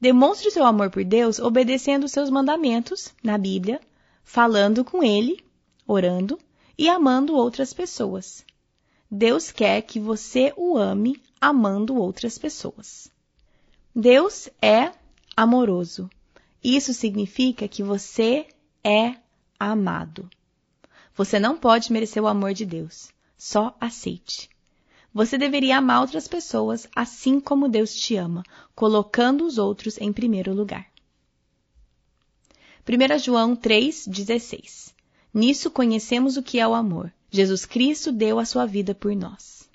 Demonstre seu amor por Deus obedecendo seus mandamentos na Bíblia, falando com Ele, orando e amando outras pessoas. Deus quer que você o ame amando outras pessoas. Deus é amoroso. Isso significa que você é amado. Você não pode merecer o amor de Deus. Só aceite. Você deveria amar outras pessoas assim como Deus te ama, colocando os outros em primeiro lugar. 1 João 3,16 Nisso conhecemos o que é o amor. Jesus Cristo deu a sua vida por nós.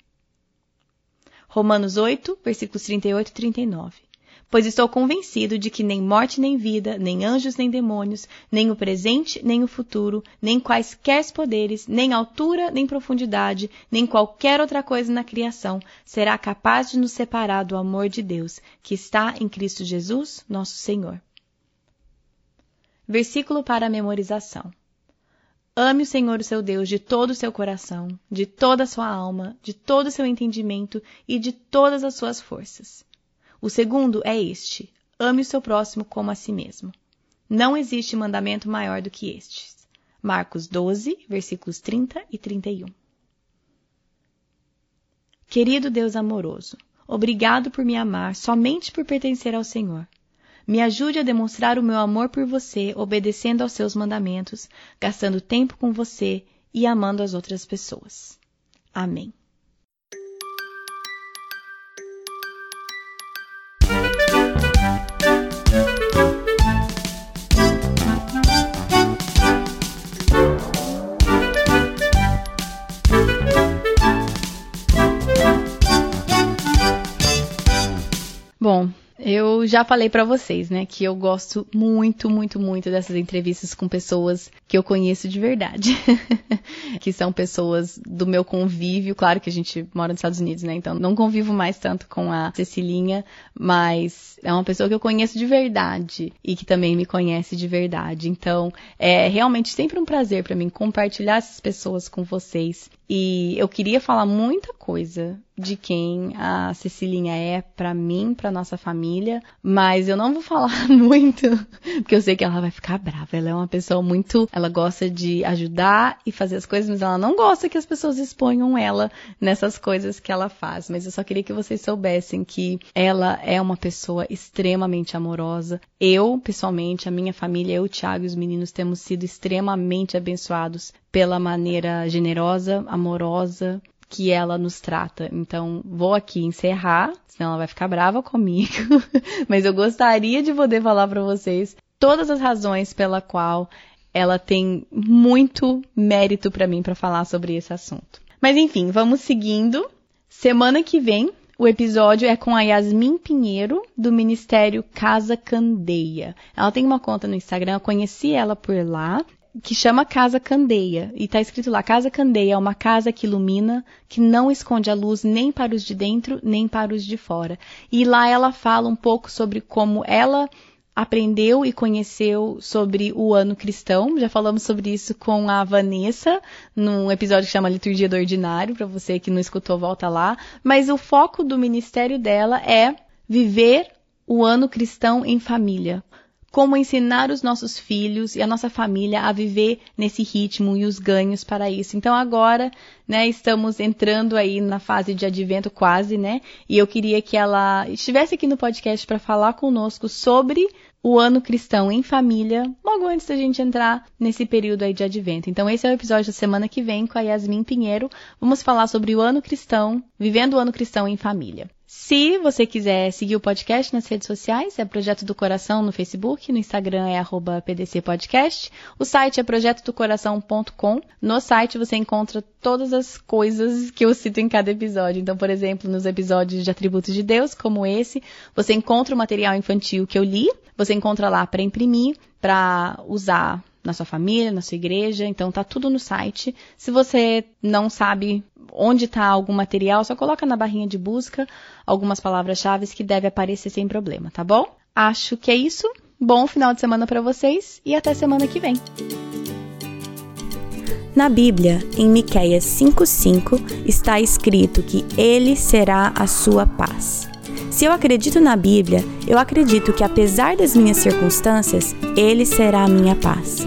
Romanos 8, versículos 38 e 39 pois estou convencido de que nem morte nem vida, nem anjos nem demônios, nem o presente nem o futuro, nem quaisquer poderes, nem altura nem profundidade, nem qualquer outra coisa na criação será capaz de nos separar do amor de Deus, que está em Cristo Jesus, nosso Senhor. Versículo para memorização. Ame o Senhor, o seu Deus, de todo o seu coração, de toda a sua alma, de todo o seu entendimento e de todas as suas forças. O segundo é este: ame o seu próximo como a si mesmo. Não existe mandamento maior do que estes. Marcos 12, versículos 30 e 31. Querido Deus amoroso, obrigado por me amar somente por pertencer ao Senhor. Me ajude a demonstrar o meu amor por você, obedecendo aos seus mandamentos, gastando tempo com você e amando as outras pessoas. Amém. Já falei para vocês, né, que eu gosto muito, muito, muito dessas entrevistas com pessoas que eu conheço de verdade. que são pessoas do meu convívio. Claro que a gente mora nos Estados Unidos, né, então não convivo mais tanto com a Cecilinha, mas é uma pessoa que eu conheço de verdade e que também me conhece de verdade. Então, é realmente sempre um prazer para mim compartilhar essas pessoas com vocês. E eu queria falar muita coisa de quem a Cecilinha é para mim, para nossa família, mas eu não vou falar muito, porque eu sei que ela vai ficar brava. Ela é uma pessoa muito, ela gosta de ajudar e fazer as coisas, mas ela não gosta que as pessoas exponham ela nessas coisas que ela faz. Mas eu só queria que vocês soubessem que ela é uma pessoa extremamente amorosa. Eu, pessoalmente, a minha família, eu, o Thiago e os meninos temos sido extremamente abençoados pela maneira generosa, amorosa que ela nos trata. Então, vou aqui encerrar, senão ela vai ficar brava comigo, mas eu gostaria de poder falar para vocês todas as razões pela qual ela tem muito mérito para mim para falar sobre esse assunto. Mas enfim, vamos seguindo. Semana que vem o episódio é com a Yasmin Pinheiro, do Ministério Casa Candeia. Ela tem uma conta no Instagram, eu conheci ela por lá que chama Casa Candeia. E está escrito lá: Casa Candeia é uma casa que ilumina, que não esconde a luz nem para os de dentro, nem para os de fora. E lá ela fala um pouco sobre como ela aprendeu e conheceu sobre o ano cristão. Já falamos sobre isso com a Vanessa num episódio que chama Liturgia do Ordinário, para você que não escutou, volta lá. Mas o foco do ministério dela é viver o ano cristão em família como ensinar os nossos filhos e a nossa família a viver nesse ritmo e os ganhos para isso. Então agora, né, estamos entrando aí na fase de advento quase, né? E eu queria que ela estivesse aqui no podcast para falar conosco sobre o ano cristão em família, logo antes da gente entrar nesse período aí de advento. Então esse é o episódio da semana que vem com a Yasmin Pinheiro. Vamos falar sobre o ano cristão, vivendo o ano cristão em família. Se você quiser seguir o podcast nas redes sociais, é Projeto do Coração no Facebook, no Instagram é arroba PDC Podcast. O site é projetodocoração.com. No site você encontra todas as coisas que eu cito em cada episódio. Então, por exemplo, nos episódios de Atributos de Deus, como esse, você encontra o material infantil que eu li, você encontra lá para imprimir, para usar na sua família, na sua igreja, então tá tudo no site. Se você não sabe onde está algum material, só coloca na barrinha de busca algumas palavras-chave que deve aparecer sem problema, tá bom? Acho que é isso. Bom final de semana para vocês e até semana que vem. Na Bíblia, em Miqueias 5:5, está escrito que ele será a sua paz. Se eu acredito na Bíblia, eu acredito que apesar das minhas circunstâncias, ele será a minha paz.